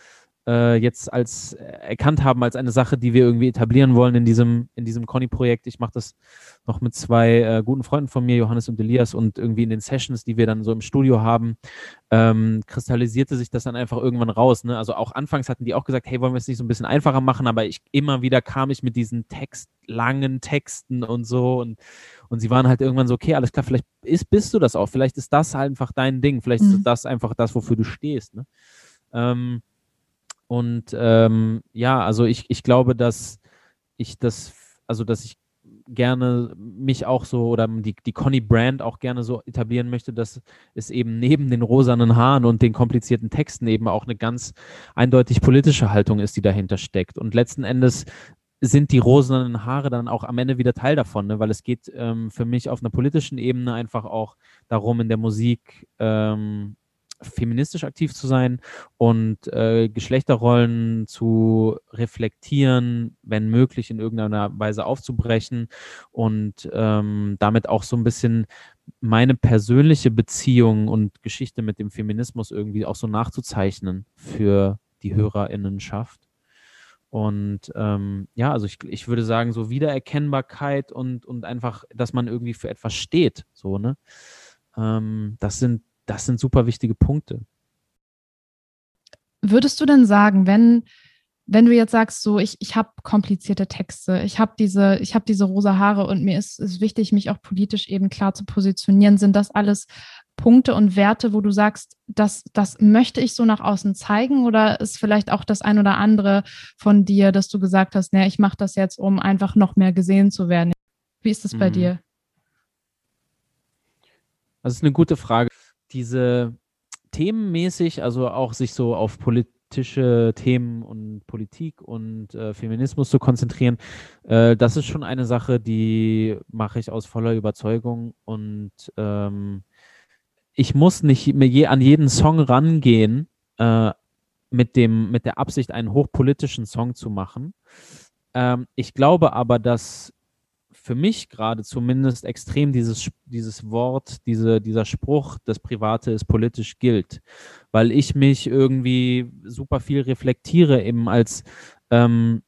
äh, jetzt als äh, erkannt haben als eine Sache, die wir irgendwie etablieren wollen in diesem, in diesem Conny-Projekt. Ich mache das noch mit zwei äh, guten Freunden von mir, Johannes und Elias, und irgendwie in den Sessions, die wir dann so im Studio haben, ähm, kristallisierte sich das dann einfach irgendwann raus. Ne? Also auch anfangs hatten die auch gesagt, hey, wollen wir es nicht so ein bisschen einfacher machen, aber ich immer wieder kam ich mit diesen Text, langen Texten und so und und sie waren halt irgendwann so, okay, alles klar, vielleicht ist, bist du das auch, vielleicht ist das einfach dein Ding, vielleicht mhm. ist das einfach das, wofür du stehst. Ne? Ähm, und ähm, ja, also ich, ich glaube, dass ich das, also dass ich gerne mich auch so oder die, die Conny Brand auch gerne so etablieren möchte, dass es eben neben den rosanen Haaren und den komplizierten Texten eben auch eine ganz eindeutig politische Haltung ist, die dahinter steckt. Und letzten Endes sind die rosanen Haare dann auch am Ende wieder Teil davon, ne? weil es geht ähm, für mich auf einer politischen Ebene einfach auch darum, in der Musik ähm, feministisch aktiv zu sein und äh, Geschlechterrollen zu reflektieren, wenn möglich in irgendeiner Weise aufzubrechen und ähm, damit auch so ein bisschen meine persönliche Beziehung und Geschichte mit dem Feminismus irgendwie auch so nachzuzeichnen für die Hörerinnenschaft. Und ähm, ja, also ich, ich würde sagen, so Wiedererkennbarkeit und, und einfach, dass man irgendwie für etwas steht, so, ne? Ähm, das sind, das sind super wichtige Punkte. Würdest du denn sagen, wenn, wenn du jetzt sagst, so, ich, ich habe komplizierte Texte, ich habe diese, ich habe diese rosa Haare und mir ist es wichtig, mich auch politisch eben klar zu positionieren, sind das alles Punkte und Werte, wo du sagst, das, das möchte ich so nach außen zeigen oder ist vielleicht auch das ein oder andere von dir, dass du gesagt hast, naja, ich mache das jetzt, um einfach noch mehr gesehen zu werden? Wie ist das bei mhm. dir? Das ist eine gute Frage. Diese themenmäßig, also auch sich so auf politische Themen und Politik und äh, Feminismus zu konzentrieren, äh, das ist schon eine Sache, die mache ich aus voller Überzeugung und ähm, ich muss nicht je, an jeden Song rangehen äh, mit, dem, mit der Absicht, einen hochpolitischen Song zu machen. Ähm, ich glaube aber, dass für mich gerade zumindest extrem dieses, dieses Wort, diese, dieser Spruch, das Private ist politisch gilt, weil ich mich irgendwie super viel reflektiere eben als ähm,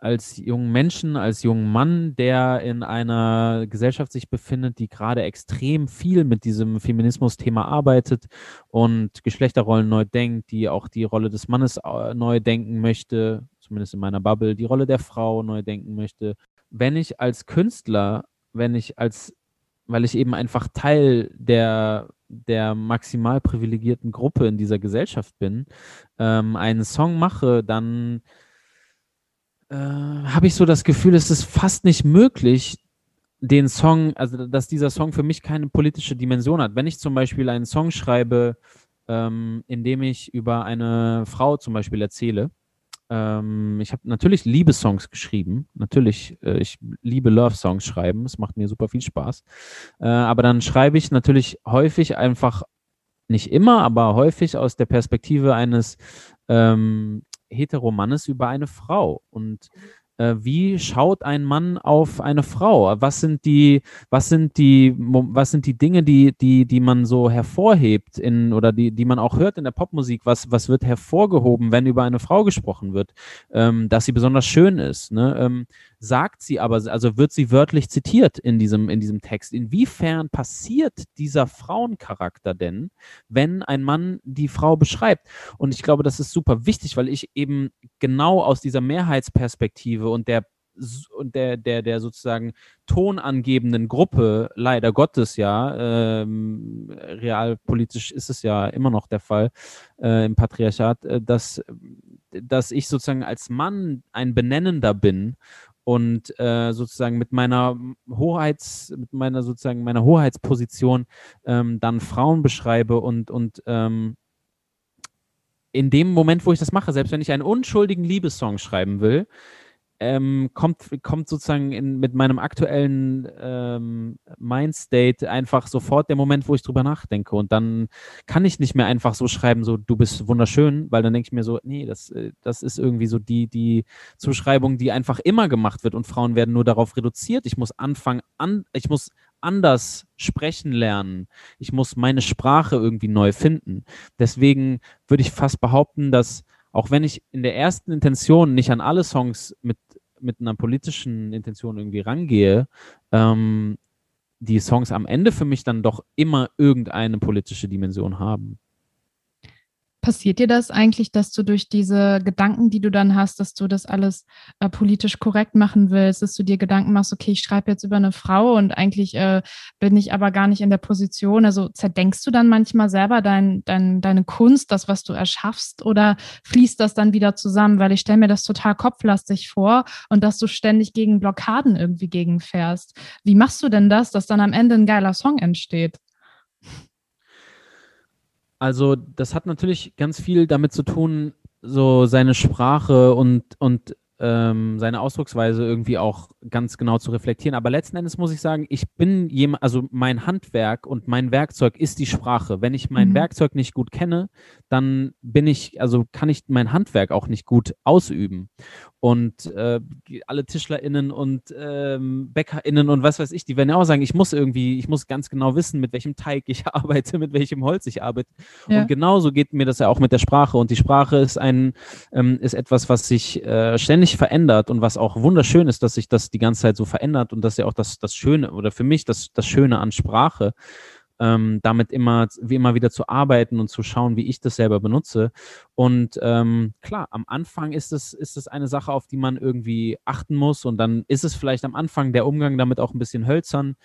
als jungen Menschen, als jungen Mann, der in einer Gesellschaft sich befindet, die gerade extrem viel mit diesem Feminismus-Thema arbeitet und Geschlechterrollen neu denkt, die auch die Rolle des Mannes äh, neu denken möchte, zumindest in meiner Bubble, die Rolle der Frau neu denken möchte. Wenn ich als Künstler, wenn ich als, weil ich eben einfach Teil der der maximal privilegierten Gruppe in dieser Gesellschaft bin, ähm, einen Song mache, dann äh, habe ich so das Gefühl, es ist fast nicht möglich, den Song, also dass dieser Song für mich keine politische Dimension hat. Wenn ich zum Beispiel einen Song schreibe, ähm, in dem ich über eine Frau zum Beispiel erzähle, ähm, ich habe natürlich Liebessongs geschrieben, natürlich, äh, ich liebe Love-Songs schreiben, es macht mir super viel Spaß, äh, aber dann schreibe ich natürlich häufig einfach, nicht immer, aber häufig aus der Perspektive eines ähm, Heteromannes über eine Frau. Und wie schaut ein Mann auf eine Frau? Was sind die, was sind die, was sind die Dinge, die, die, die man so hervorhebt in oder die, die man auch hört in der Popmusik? Was, was wird hervorgehoben, wenn über eine Frau gesprochen wird? Ähm, dass sie besonders schön ist. Ne? Ähm, sagt sie aber, also wird sie wörtlich zitiert in diesem, in diesem Text. Inwiefern passiert dieser Frauencharakter denn, wenn ein Mann die Frau beschreibt? Und ich glaube, das ist super wichtig, weil ich eben genau aus dieser Mehrheitsperspektive und der und der, der, der sozusagen tonangebenden Gruppe, leider Gottes ja, ähm, realpolitisch ist es ja immer noch der Fall äh, im Patriarchat, äh, dass, dass ich sozusagen als Mann ein Benennender bin und äh, sozusagen mit meiner Hoheits, mit meiner sozusagen meiner Hoheitsposition ähm, dann Frauen beschreibe und, und ähm, in dem Moment, wo ich das mache, selbst wenn ich einen unschuldigen Liebessong schreiben will, ähm, kommt, kommt sozusagen in, mit meinem aktuellen ähm, Mindstate einfach sofort der Moment, wo ich drüber nachdenke. Und dann kann ich nicht mehr einfach so schreiben, so du bist wunderschön, weil dann denke ich mir so, nee, das, äh, das ist irgendwie so die, die Zuschreibung, die einfach immer gemacht wird und Frauen werden nur darauf reduziert. Ich muss anfangen, an, ich muss anders sprechen lernen. Ich muss meine Sprache irgendwie neu finden. Deswegen würde ich fast behaupten, dass auch wenn ich in der ersten Intention nicht an alle Songs mit, mit einer politischen Intention irgendwie rangehe, ähm, die Songs am Ende für mich dann doch immer irgendeine politische Dimension haben. Passiert dir das eigentlich, dass du durch diese Gedanken, die du dann hast, dass du das alles äh, politisch korrekt machen willst, dass du dir Gedanken machst, okay, ich schreibe jetzt über eine Frau und eigentlich äh, bin ich aber gar nicht in der Position. Also zerdenkst du dann manchmal selber dein, dein, deine Kunst, das, was du erschaffst, oder fließt das dann wieder zusammen? Weil ich stelle mir das total kopflastig vor und dass du ständig gegen Blockaden irgendwie gegenfährst. Wie machst du denn das, dass dann am Ende ein geiler Song entsteht? Also, das hat natürlich ganz viel damit zu tun, so seine Sprache und, und ähm, seine Ausdrucksweise irgendwie auch ganz genau zu reflektieren. Aber letzten Endes muss ich sagen, ich bin jemand, also mein Handwerk und mein Werkzeug ist die Sprache. Wenn ich mein mhm. Werkzeug nicht gut kenne, dann bin ich, also kann ich mein Handwerk auch nicht gut ausüben. Und äh, alle TischlerInnen und ähm, BäckerInnen und was weiß ich, die werden ja auch sagen, ich muss irgendwie, ich muss ganz genau wissen, mit welchem Teig ich (laughs) arbeite, mit welchem Holz ich arbeite. Ja. Und genauso geht mir das ja auch mit der Sprache. Und die Sprache ist ein, ähm, ist etwas, was sich äh, ständig verändert und was auch wunderschön ist, dass sich das die ganze Zeit so verändert und das ist ja auch das, das Schöne oder für mich das, das Schöne an Sprache ähm, damit immer, wie immer wieder zu arbeiten und zu schauen, wie ich das selber benutze. Und ähm, klar, am Anfang ist es, ist es eine Sache, auf die man irgendwie achten muss und dann ist es vielleicht am Anfang der Umgang damit auch ein bisschen hölzern.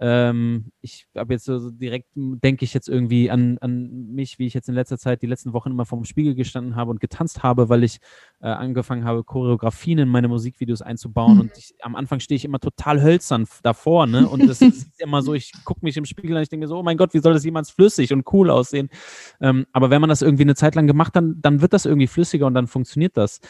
Ähm, ich habe jetzt so direkt, denke ich jetzt irgendwie an, an mich, wie ich jetzt in letzter Zeit die letzten Wochen immer vorm Spiegel gestanden habe und getanzt habe, weil ich äh, angefangen habe, Choreografien in meine Musikvideos einzubauen. Mhm. Und ich, am Anfang stehe ich immer total hölzern davor, ne? Und das (laughs) ist immer so, ich gucke mich im Spiegel und ich denke so, oh mein Gott, wie soll das jemals flüssig und cool aussehen? Ähm, aber wenn man das irgendwie eine Zeit lang gemacht hat, dann, dann wird das irgendwie flüssiger und dann funktioniert das.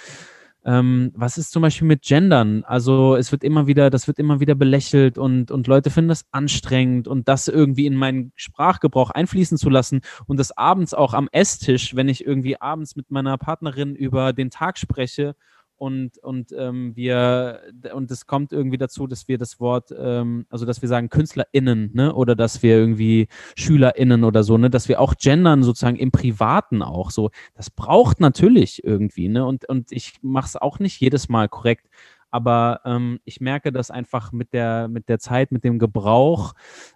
Ähm, was ist zum Beispiel mit Gendern? Also es wird immer wieder, das wird immer wieder belächelt und, und Leute finden das anstrengend und das irgendwie in meinen Sprachgebrauch einfließen zu lassen und das abends auch am Esstisch, wenn ich irgendwie abends mit meiner Partnerin über den Tag spreche und, und ähm, wir, und es kommt irgendwie dazu, dass wir das Wort, ähm, also dass wir sagen KünstlerInnen, ne, oder dass wir irgendwie SchülerInnen oder so, ne, dass wir auch gendern sozusagen im Privaten auch so. Das braucht natürlich irgendwie, ne, und, und ich mache es auch nicht jedes Mal korrekt, aber ähm, ich merke das einfach mit der, mit der Zeit, mit dem Gebrauch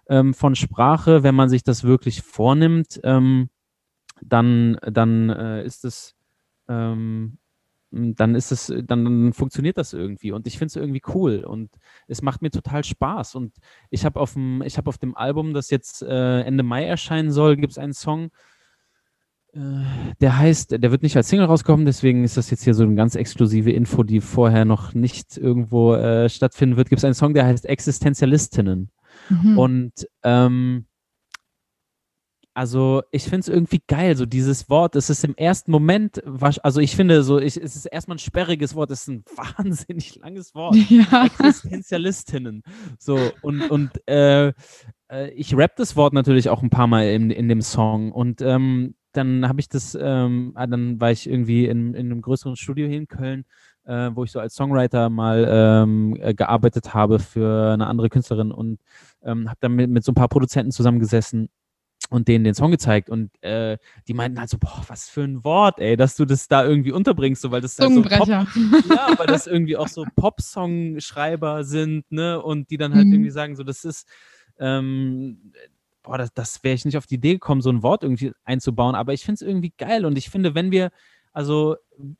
ähm, von Sprache, wenn man sich das wirklich vornimmt, ähm, dann, dann äh, ist es, ähm, dann ist es, dann, dann funktioniert das irgendwie und ich finde es irgendwie cool und es macht mir total Spaß und ich habe auf dem, ich habe auf dem Album, das jetzt äh, Ende Mai erscheinen soll, gibt es einen Song, äh, der heißt, der wird nicht als Single rauskommen, deswegen ist das jetzt hier so eine ganz exklusive Info, die vorher noch nicht irgendwo äh, stattfinden wird. Gibt es einen Song, der heißt Existenzialistinnen mhm. und ähm, also ich finde es irgendwie geil, so dieses Wort, es ist im ersten Moment, also ich finde so, ich, es ist erstmal ein sperriges Wort, es ist ein (laughs) wahnsinnig langes Wort. (laughs) Ja. Existenzialistinnen. So, und, und äh, äh, ich rap das Wort natürlich auch ein paar Mal in, in dem Song und ähm, dann habe ich das, ähm, ah, dann war ich irgendwie in, in einem größeren Studio hier in Köln, äh, wo ich so als Songwriter mal ähm, äh, gearbeitet habe für eine andere Künstlerin und ähm, habe dann mit, mit so ein paar Produzenten zusammengesessen und denen den Song gezeigt und äh, die meinten halt so, boah, was für ein Wort, ey, dass du das da irgendwie unterbringst, so, weil das halt so Pop, (laughs) ja, weil das irgendwie auch so Pop-Song-Schreiber sind, ne, und die dann halt mhm. irgendwie sagen, so, das ist, ähm, boah, das, das wäre ich nicht auf die Idee gekommen, so ein Wort irgendwie einzubauen, aber ich finde es irgendwie geil und ich finde, wenn wir also,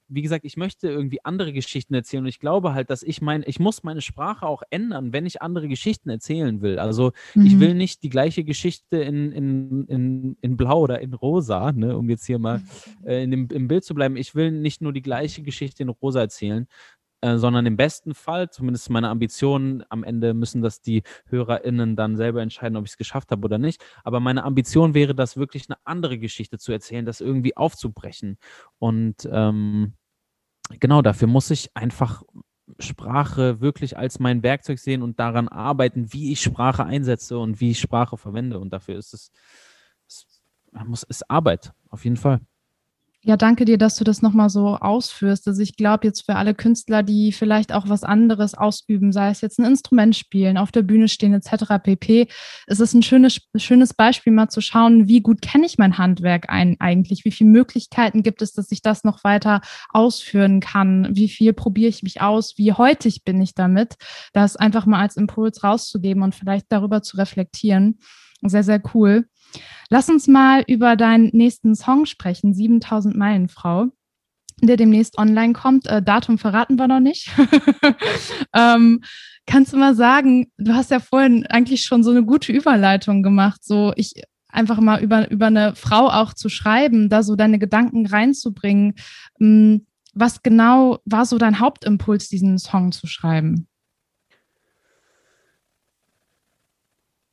wie gesagt, ich möchte irgendwie andere Geschichten erzählen und ich glaube halt, dass ich mein, ich muss meine Sprache auch ändern, wenn ich andere Geschichten erzählen will. Also, mhm. ich will nicht die gleiche Geschichte in, in, in, in Blau oder in Rosa, ne, um jetzt hier mal (laughs) äh, in dem, im Bild zu bleiben. Ich will nicht nur die gleiche Geschichte in Rosa erzählen, äh, sondern im besten Fall, zumindest meine Ambitionen, am Ende müssen das die HörerInnen dann selber entscheiden, ob ich es geschafft habe oder nicht. Aber meine Ambition wäre, das wirklich eine andere Geschichte zu erzählen, das irgendwie aufzubrechen. Und ähm, genau dafür muss ich einfach Sprache wirklich als mein Werkzeug sehen und daran arbeiten, wie ich Sprache einsetze und wie ich Sprache verwende. Und dafür ist es, es muss, ist Arbeit, auf jeden Fall. Ja, danke dir, dass du das nochmal so ausführst. Also ich glaube jetzt für alle Künstler, die vielleicht auch was anderes ausüben, sei es jetzt ein Instrument spielen, auf der Bühne stehen etc. pp, ist es ein schönes, schönes Beispiel mal zu schauen, wie gut kenne ich mein Handwerk ein, eigentlich, wie viele Möglichkeiten gibt es, dass ich das noch weiter ausführen kann, wie viel probiere ich mich aus, wie heutig bin ich damit, das einfach mal als Impuls rauszugeben und vielleicht darüber zu reflektieren. Sehr, sehr cool. Lass uns mal über deinen nächsten Song sprechen, 7000 Meilen Frau, der demnächst online kommt. Äh, Datum verraten wir noch nicht. (laughs) ähm, kannst du mal sagen, du hast ja vorhin eigentlich schon so eine gute Überleitung gemacht, so ich einfach mal über, über eine Frau auch zu schreiben, da so deine Gedanken reinzubringen. Hm, was genau war so dein Hauptimpuls, diesen Song zu schreiben?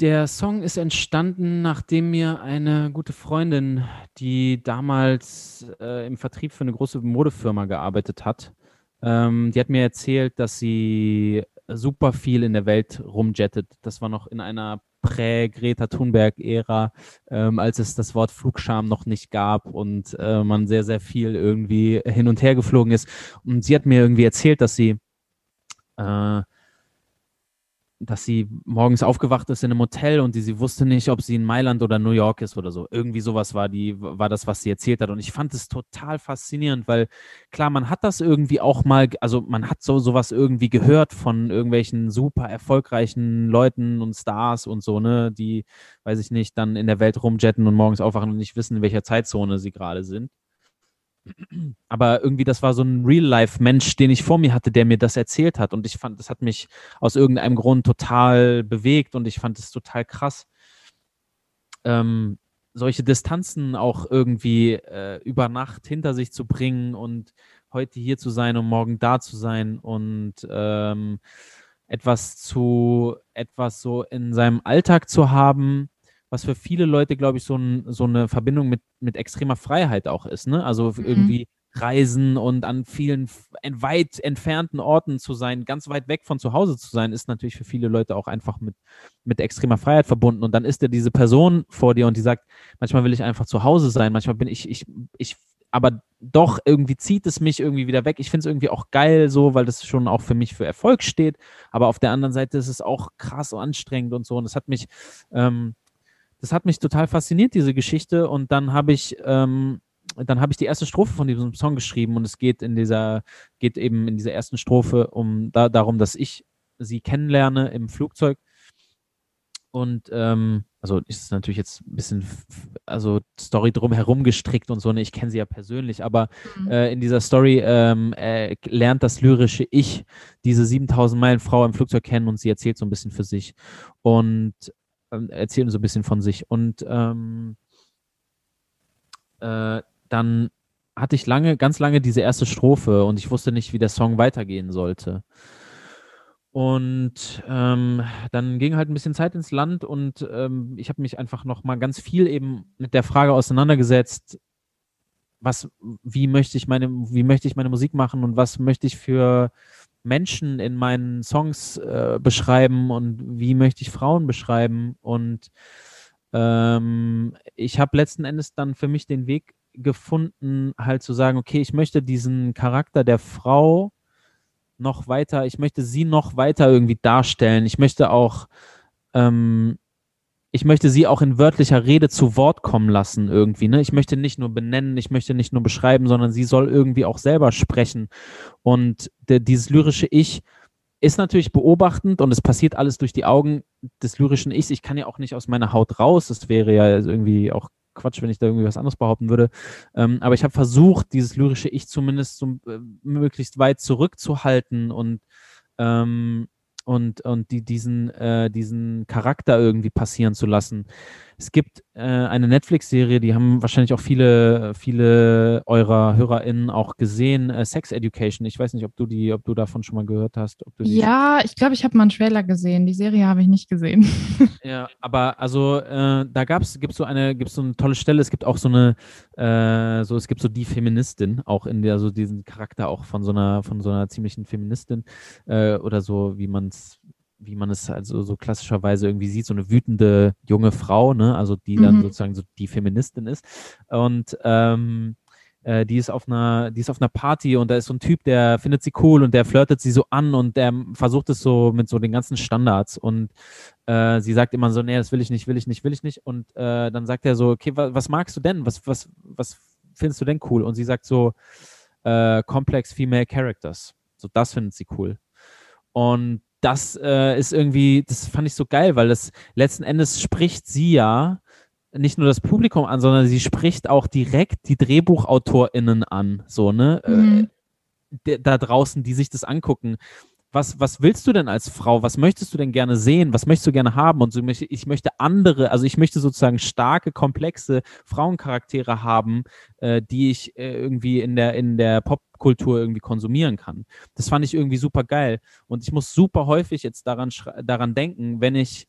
Der Song ist entstanden, nachdem mir eine gute Freundin, die damals äh, im Vertrieb für eine große Modefirma gearbeitet hat, ähm, die hat mir erzählt, dass sie super viel in der Welt rumjettet. Das war noch in einer Prä-Greta Thunberg-Ära, ähm, als es das Wort Flugscham noch nicht gab und äh, man sehr, sehr viel irgendwie hin und her geflogen ist. Und sie hat mir irgendwie erzählt, dass sie äh, dass sie morgens aufgewacht ist in einem Hotel und die, sie wusste nicht, ob sie in Mailand oder New York ist oder so. Irgendwie sowas war die, war das, was sie erzählt hat. Und ich fand es total faszinierend, weil klar, man hat das irgendwie auch mal, also man hat so sowas irgendwie gehört von irgendwelchen super erfolgreichen Leuten und Stars und so, ne, die, weiß ich nicht, dann in der Welt rumjetten und morgens aufwachen und nicht wissen, in welcher Zeitzone sie gerade sind. Aber irgendwie, das war so ein Real-Life-Mensch, den ich vor mir hatte, der mir das erzählt hat. Und ich fand, das hat mich aus irgendeinem Grund total bewegt und ich fand es total krass, ähm, solche Distanzen auch irgendwie äh, über Nacht hinter sich zu bringen und heute hier zu sein und morgen da zu sein und ähm, etwas zu, etwas so in seinem Alltag zu haben, was für viele Leute, glaube ich, so, ein, so eine Verbindung mit, mit extremer Freiheit auch ist. Ne? Also mhm. irgendwie reisen und an vielen weit entfernten Orten zu sein, ganz weit weg von zu Hause zu sein, ist natürlich für viele Leute auch einfach mit, mit extremer Freiheit verbunden. Und dann ist da diese Person vor dir und die sagt, manchmal will ich einfach zu Hause sein, manchmal bin ich, ich, ich, aber doch irgendwie zieht es mich irgendwie wieder weg. Ich finde es irgendwie auch geil so, weil das schon auch für mich für Erfolg steht. Aber auf der anderen Seite ist es auch krass und anstrengend und so. Und das hat mich, ähm, das hat mich total fasziniert, diese Geschichte. Und dann habe ich, ähm, dann habe ich die erste Strophe von diesem Song geschrieben und es geht in dieser, geht eben in dieser ersten Strophe um da, darum, dass ich sie kennenlerne im Flugzeug. Und ähm, also ist es natürlich jetzt ein bisschen, also Story drumherum gestrickt und so, ne? ich kenne sie ja persönlich, aber mhm. äh, in dieser Story ähm, äh, lernt das lyrische Ich diese 7000 Meilen Frau im Flugzeug kennen und sie erzählt so ein bisschen für sich. Und ähm, erzählen so ein bisschen von sich. Und ähm, äh, dann hatte ich lange, ganz lange diese erste Strophe und ich wusste nicht, wie der Song weitergehen sollte. Und ähm, dann ging halt ein bisschen Zeit ins Land und ähm, ich habe mich einfach noch mal ganz viel eben mit der Frage auseinandergesetzt, was, wie möchte ich meine, wie möchte ich meine Musik machen und was möchte ich für Menschen in meinen Songs äh, beschreiben und wie möchte ich Frauen beschreiben. Und ähm, ich habe letzten Endes dann für mich den Weg gefunden, halt zu sagen, okay, ich möchte diesen Charakter der Frau noch weiter, ich möchte sie noch weiter irgendwie darstellen. Ich möchte auch ähm, ich möchte sie auch in wörtlicher Rede zu Wort kommen lassen irgendwie. Ne? Ich möchte nicht nur benennen, ich möchte nicht nur beschreiben, sondern sie soll irgendwie auch selber sprechen. Und der, dieses lyrische Ich ist natürlich beobachtend und es passiert alles durch die Augen des lyrischen Ichs. Ich kann ja auch nicht aus meiner Haut raus. Das wäre ja irgendwie auch Quatsch, wenn ich da irgendwie was anderes behaupten würde. Ähm, aber ich habe versucht, dieses lyrische Ich zumindest so, äh, möglichst weit zurückzuhalten und ähm, und, und die, diesen, äh, diesen Charakter irgendwie passieren zu lassen. Es gibt äh, eine Netflix-Serie, die haben wahrscheinlich auch viele, viele eurer HörerInnen auch gesehen, äh, Sex Education. Ich weiß nicht, ob du die, ob du davon schon mal gehört hast. ja, ich glaube, ich habe mal einen Trailer gesehen. Die Serie habe ich nicht gesehen. (laughs) ja, aber also äh, da gab's, gibt so eine, gibt so eine tolle Stelle. Es gibt auch so eine, äh, so es gibt so die Feministin, auch in der so diesen Charakter auch von so einer, von so einer ziemlichen Feministin äh, oder so, wie man es wie man es also so klassischerweise irgendwie sieht, so eine wütende junge Frau, ne, also die dann mhm. sozusagen so die Feministin ist. Und ähm, äh, die ist auf einer, die ist auf einer Party und da ist so ein Typ, der findet sie cool und der flirtet sie so an und der versucht es so mit so den ganzen Standards und äh, sie sagt immer so, nee, das will ich nicht, will ich nicht, will ich nicht. Und äh, dann sagt er so, okay, wa was magst du denn? Was, was, was findest du denn cool? Und sie sagt so, äh, Complex Female Characters. So, das findet sie cool. Und das äh, ist irgendwie, das fand ich so geil, weil das letzten Endes spricht sie ja nicht nur das Publikum an, sondern sie spricht auch direkt die DrehbuchautorInnen an, so, ne? Äh, mhm. Äh, da draußen, die sich das angucken was, was willst du denn als Frau? Was möchtest du denn gerne sehen? Was möchtest du gerne haben? Und so ich möchte andere, also ich möchte sozusagen starke, komplexe Frauencharaktere haben, äh, die ich äh, irgendwie in der, in der Popkultur irgendwie konsumieren kann. Das fand ich irgendwie super geil. Und ich muss super häufig jetzt daran, daran denken, wenn ich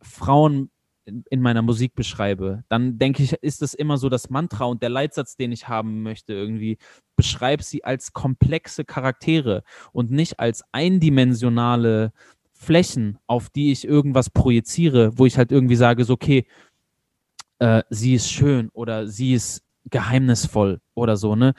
Frauen in meiner Musik beschreibe, dann denke ich, ist das immer so das Mantra und der Leitsatz, den ich haben möchte, irgendwie, beschreib sie als komplexe Charaktere und nicht als eindimensionale Flächen, auf die ich irgendwas projiziere, wo ich halt irgendwie sage, so, okay, äh, sie ist schön oder sie ist geheimnisvoll oder so, ne?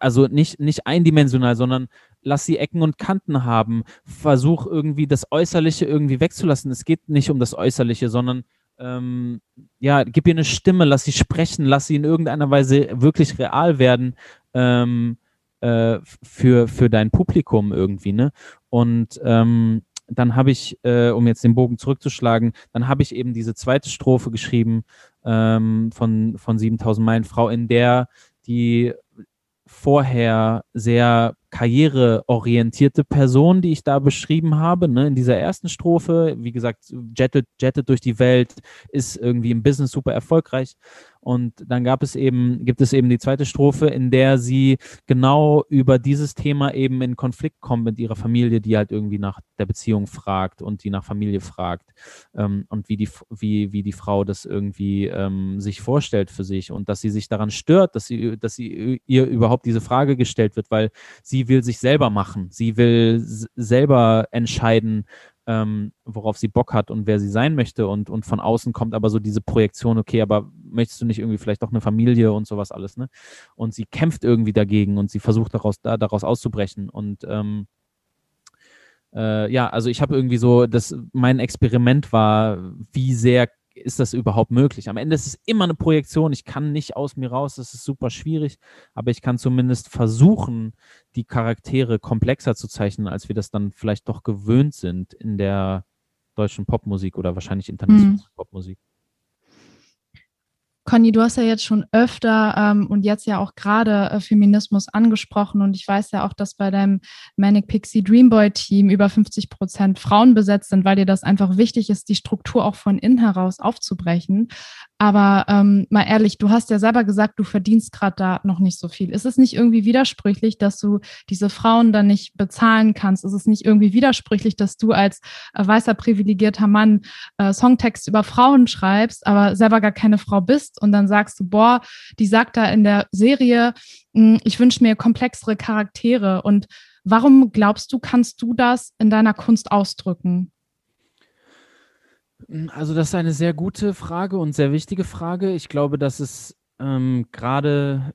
Also nicht, nicht eindimensional, sondern lass sie Ecken und Kanten haben. Versuch irgendwie das Äußerliche irgendwie wegzulassen. Es geht nicht um das Äußerliche, sondern ähm, ja, gib ihr eine Stimme, lass sie sprechen, lass sie in irgendeiner Weise wirklich real werden ähm, äh, für, für dein Publikum irgendwie, ne? Und ähm, dann habe ich, äh, um jetzt den Bogen zurückzuschlagen, dann habe ich eben diese zweite Strophe geschrieben ähm, von, von 7000 Meilen Frau, in der die vorher sehr karriereorientierte Person, die ich da beschrieben habe, ne, in dieser ersten Strophe, wie gesagt, jettet, jettet durch die Welt, ist irgendwie im Business super erfolgreich und dann gab es eben, gibt es eben die zweite Strophe, in der sie genau über dieses Thema eben in Konflikt kommt mit ihrer Familie, die halt irgendwie nach der Beziehung fragt und die nach Familie fragt ähm, und wie die, wie, wie die Frau das irgendwie ähm, sich vorstellt für sich und dass sie sich daran stört, dass sie, dass sie ihr überhaupt diese Frage gestellt wird, weil sie will sich selber machen. Sie will selber entscheiden, ähm, worauf sie Bock hat und wer sie sein möchte. Und, und von außen kommt aber so diese Projektion, okay, aber möchtest du nicht irgendwie vielleicht doch eine Familie und sowas alles, ne? Und sie kämpft irgendwie dagegen und sie versucht daraus, da, daraus auszubrechen. Und ähm, äh, ja, also ich habe irgendwie so, das, mein Experiment war, wie sehr ist das überhaupt möglich? Am Ende ist es immer eine Projektion. Ich kann nicht aus mir raus, das ist super schwierig, aber ich kann zumindest versuchen, die Charaktere komplexer zu zeichnen, als wir das dann vielleicht doch gewöhnt sind in der deutschen Popmusik oder wahrscheinlich internationalen mhm. Popmusik. Conny, du hast ja jetzt schon öfter ähm, und jetzt ja auch gerade äh, Feminismus angesprochen und ich weiß ja auch, dass bei deinem Manic Pixie Dreamboy Team über 50 Prozent Frauen besetzt sind, weil dir das einfach wichtig ist, die Struktur auch von innen heraus aufzubrechen. Aber ähm, mal ehrlich, du hast ja selber gesagt, du verdienst gerade da noch nicht so viel. Ist es nicht irgendwie widersprüchlich, dass du diese Frauen dann nicht bezahlen kannst? Ist es nicht irgendwie widersprüchlich, dass du als äh, weißer privilegierter Mann äh, Songtext über Frauen schreibst, aber selber gar keine Frau bist und dann sagst du, boah, die sagt da in der Serie, mh, hm, ich wünsche mir komplexere Charaktere. Und warum glaubst du, kannst du das in deiner Kunst ausdrücken? Hm, also das ist eine sehr gute Frage und sehr wichtige Frage. Ich glaube, dass es ähm, gerade,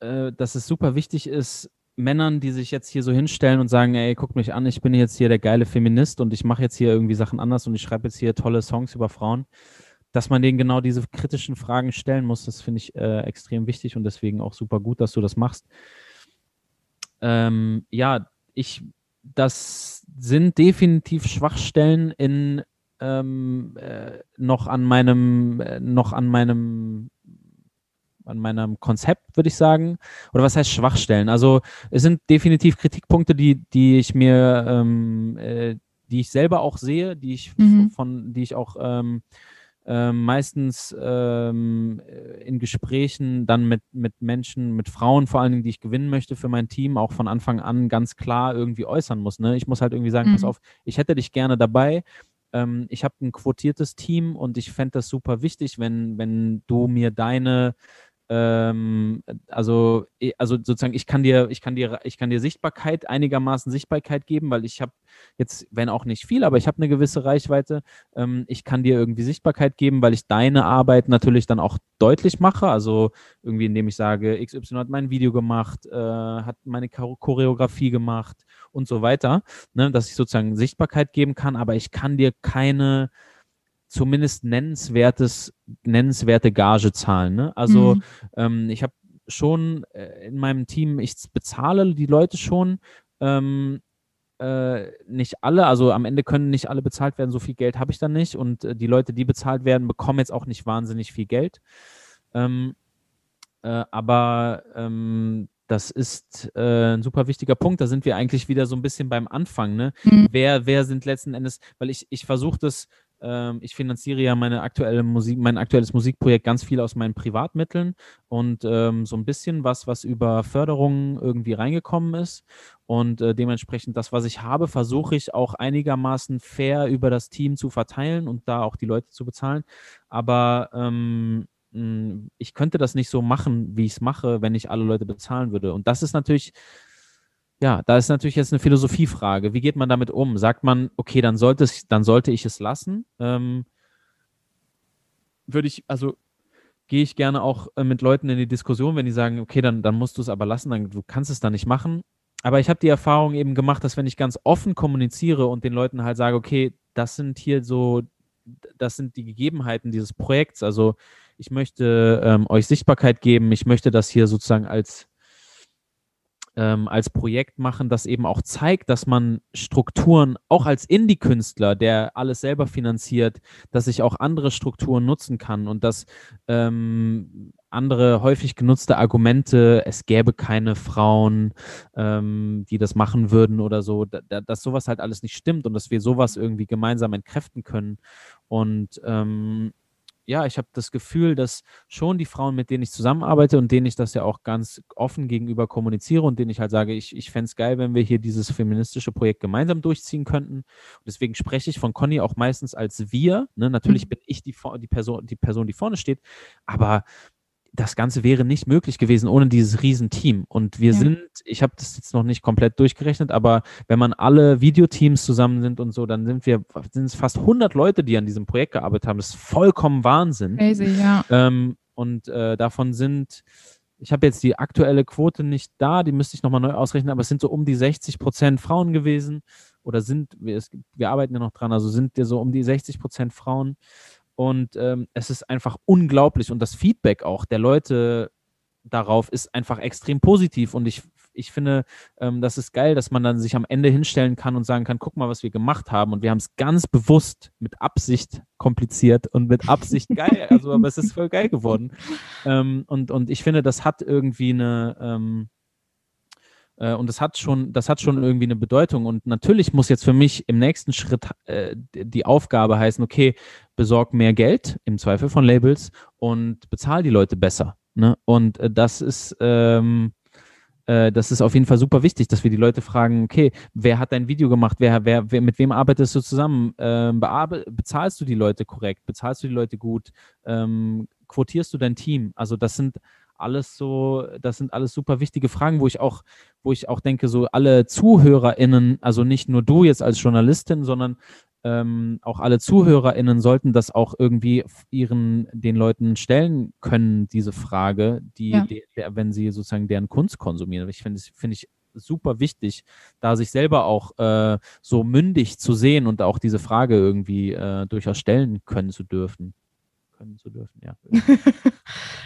äh, dass es super wichtig ist, Männern, die sich jetzt hier so hinstellen und sagen, ey, guck mich an, ich bin jetzt hier der geile Feminist und ich mache jetzt hier irgendwie Sachen anders und ich schreibe jetzt hier tolle Songs über Frauen, dass man denen genau diese kritischen Fragen stellen muss. Das finde ich äh, extrem wichtig und deswegen auch super gut, dass du das machst. Ähm, ja, ich, das sind definitiv Schwachstellen in ähm, äh, noch an meinem, äh, noch an meinem an meinem Konzept, würde ich sagen. Oder was heißt Schwachstellen? Also es sind definitiv Kritikpunkte, die, die ich mir, ähm, äh, die ich selber auch sehe, die ich mhm. von, die ich auch ähm, äh, meistens ähm, in Gesprächen dann mit, mit Menschen, mit Frauen vor allen Dingen, die ich gewinnen möchte für mein Team, auch von Anfang an ganz klar irgendwie äußern muss. Ne? Ich muss halt irgendwie sagen, mhm. pass auf, ich hätte dich gerne dabei, ähm, ich habe ein quotiertes Team und ich fände das super wichtig, wenn, wenn du mir deine ähm, also, also sozusagen, ich kann dir, ich kann dir, ich kann dir Sichtbarkeit, einigermaßen Sichtbarkeit geben, weil ich habe jetzt, wenn auch nicht viel, aber ich habe eine gewisse Reichweite. Ähm, ich kann dir irgendwie Sichtbarkeit geben, weil ich deine Arbeit natürlich dann auch deutlich mache. Also irgendwie, indem ich sage, XY hat mein Video gemacht, äh, hat meine Choreografie gemacht und so weiter, ne, dass ich sozusagen Sichtbarkeit geben kann, aber ich kann dir keine zumindest nennenswertes, nennenswerte Gage zahlen. Ne? Also mhm. ähm, ich habe schon äh, in meinem Team, ich bezahle die Leute schon, ähm, äh, nicht alle, also am Ende können nicht alle bezahlt werden, so viel Geld habe ich dann nicht und äh, die Leute, die bezahlt werden, bekommen jetzt auch nicht wahnsinnig viel Geld. Ähm, äh, aber ähm, das ist äh, ein super wichtiger Punkt. Da sind wir eigentlich wieder so ein bisschen beim Anfang. Ne? Mhm. Wer, wer sind letzten Endes, weil ich, ich versuche das ich finanziere ja meine aktuelle Musik, mein aktuelles Musikprojekt ganz viel aus meinen Privatmitteln und ähm, so ein bisschen was, was über Förderungen irgendwie reingekommen ist. Und äh, dementsprechend das, was ich habe, versuche ich auch einigermaßen fair über das Team zu verteilen und da auch die Leute zu bezahlen. Aber ähm, ich könnte das nicht so machen, wie ich es mache, wenn ich alle Leute bezahlen würde. Und das ist natürlich ja, da ist natürlich jetzt eine Philosophiefrage. Wie geht man damit um? Sagt man, okay, dann sollte, es, dann sollte ich es lassen? Ähm, würde ich, also gehe ich gerne auch äh, mit Leuten in die Diskussion, wenn die sagen, okay, dann, dann musst du es aber lassen, dann du kannst es dann nicht machen. Aber ich habe die Erfahrung eben gemacht, dass wenn ich ganz offen kommuniziere und den Leuten halt sage, okay, das sind hier so, das sind die Gegebenheiten dieses Projekts. Also ich möchte ähm, euch Sichtbarkeit geben, ich möchte das hier sozusagen als ähm, als Projekt machen, das eben auch zeigt, dass man Strukturen, auch als Indie-Künstler, der alles selber finanziert, dass ich auch andere Strukturen nutzen kann und dass ähm, andere häufig genutzte Argumente, es gäbe keine Frauen, ähm, die das machen würden oder so, da, dass sowas halt alles nicht stimmt und dass wir sowas irgendwie gemeinsam entkräften können. Und ähm, ja, ich habe das Gefühl, dass schon die Frauen, mit denen ich zusammenarbeite und denen ich das ja auch ganz offen gegenüber kommuniziere und denen ich halt sage, ich, ich fände es geil, wenn wir hier dieses feministische Projekt gemeinsam durchziehen könnten. Und deswegen spreche ich von Conny auch meistens als wir. Ne? Natürlich mhm. bin ich die, die, Person, die Person, die vorne steht, aber das Ganze wäre nicht möglich gewesen ohne dieses Riesenteam. Und wir ja. sind, ich habe das jetzt noch nicht komplett durchgerechnet, aber wenn man alle Videoteams zusammen sind und so, dann sind wir, sind es fast 100 Leute, die an diesem Projekt gearbeitet haben. Das ist vollkommen Wahnsinn. Crazy, ja. Ähm, und äh, davon sind, ich habe jetzt die aktuelle Quote nicht da, die müsste ich nochmal neu ausrechnen, aber es sind so um die 60 Prozent Frauen gewesen oder sind, wir, es, wir arbeiten ja noch dran, also sind ja so um die 60 Prozent Frauen. Und ähm, es ist einfach unglaublich. Und das Feedback auch der Leute darauf ist einfach extrem positiv. Und ich, ich finde, ähm, das ist geil, dass man dann sich am Ende hinstellen kann und sagen kann, guck mal, was wir gemacht haben. Und wir haben es ganz bewusst mit Absicht kompliziert und mit Absicht geil. Also, aber es ist voll geil geworden. (laughs) Ähm, und, und ich finde, das hat irgendwie eine, ähm, äh, und das hat schon, das hat schon irgendwie eine Bedeutung. Und natürlich muss jetzt für mich im nächsten Schritt äh, die Aufgabe heißen, okay, besorg mehr Geld, im Zweifel von Labels, und bezahl die Leute besser. Ne? Und äh, das ist, ähm, äh, das ist auf jeden Fall super wichtig, dass wir die Leute fragen, okay, wer hat dein Video gemacht, wer, wer, wer mit wem arbeitest du zusammen? Ähm, bezahlst du die Leute korrekt? Bezahlst du die Leute gut? Ähm, quotierst du dein Team? Also das sind alles so, das sind alles super wichtige Fragen, wo ich auch, wo ich auch denke, so alle ZuhörerInnen, also nicht nur du jetzt als Journalistin, sondern ähm, auch alle ZuhörerInnen sollten das auch irgendwie ihren, den Leuten stellen können, diese Frage, die, ja. die wenn sie sozusagen deren Kunst konsumieren. Ich finde, finde ich super wichtig, da sich selber auch äh, so mündig zu sehen und auch diese Frage irgendwie äh, durchaus stellen können zu dürfen können zu dürfen, ja. (laughs)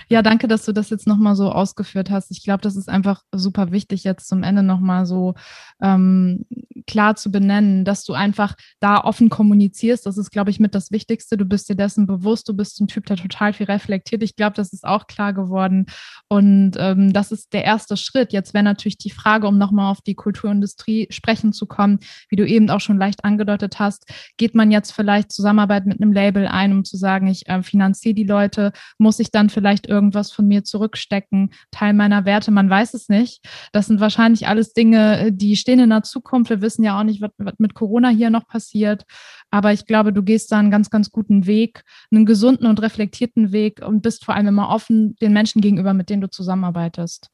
ja, danke, dass du das jetzt nochmal so ausgeführt hast. Ich glaube, das ist einfach super wichtig, jetzt zum Ende nochmal so ähm, klar zu benennen, dass du einfach da offen kommunizierst. Das ist, glaube ich, mit das Wichtigste. Du bist dir dessen bewusst, du bist ein Typ, der total viel reflektiert. Ich glaube, das ist auch klar geworden. Und ähm, das ist der erste Schritt. Jetzt wäre natürlich die Frage, um nochmal auf die Kulturindustrie sprechen zu kommen, wie du eben auch schon leicht angedeutet hast, geht man jetzt vielleicht Zusammenarbeit mit einem Label ein, um zu sagen, ich äh, finanziere die Leute, muss ich dann vielleicht irgendwas von mir zurückstecken, Teil meiner Werte, man weiß es nicht. Das sind wahrscheinlich alles Dinge, die stehen in der Zukunft. Wir wissen ja auch nicht, was, was mit Corona hier noch passiert. Aber ich glaube, du gehst da einen ganz, ganz guten Weg, einen gesunden und reflektierten Weg und bist vor allem immer offen den Menschen gegenüber, mit denen du zusammenarbeitest.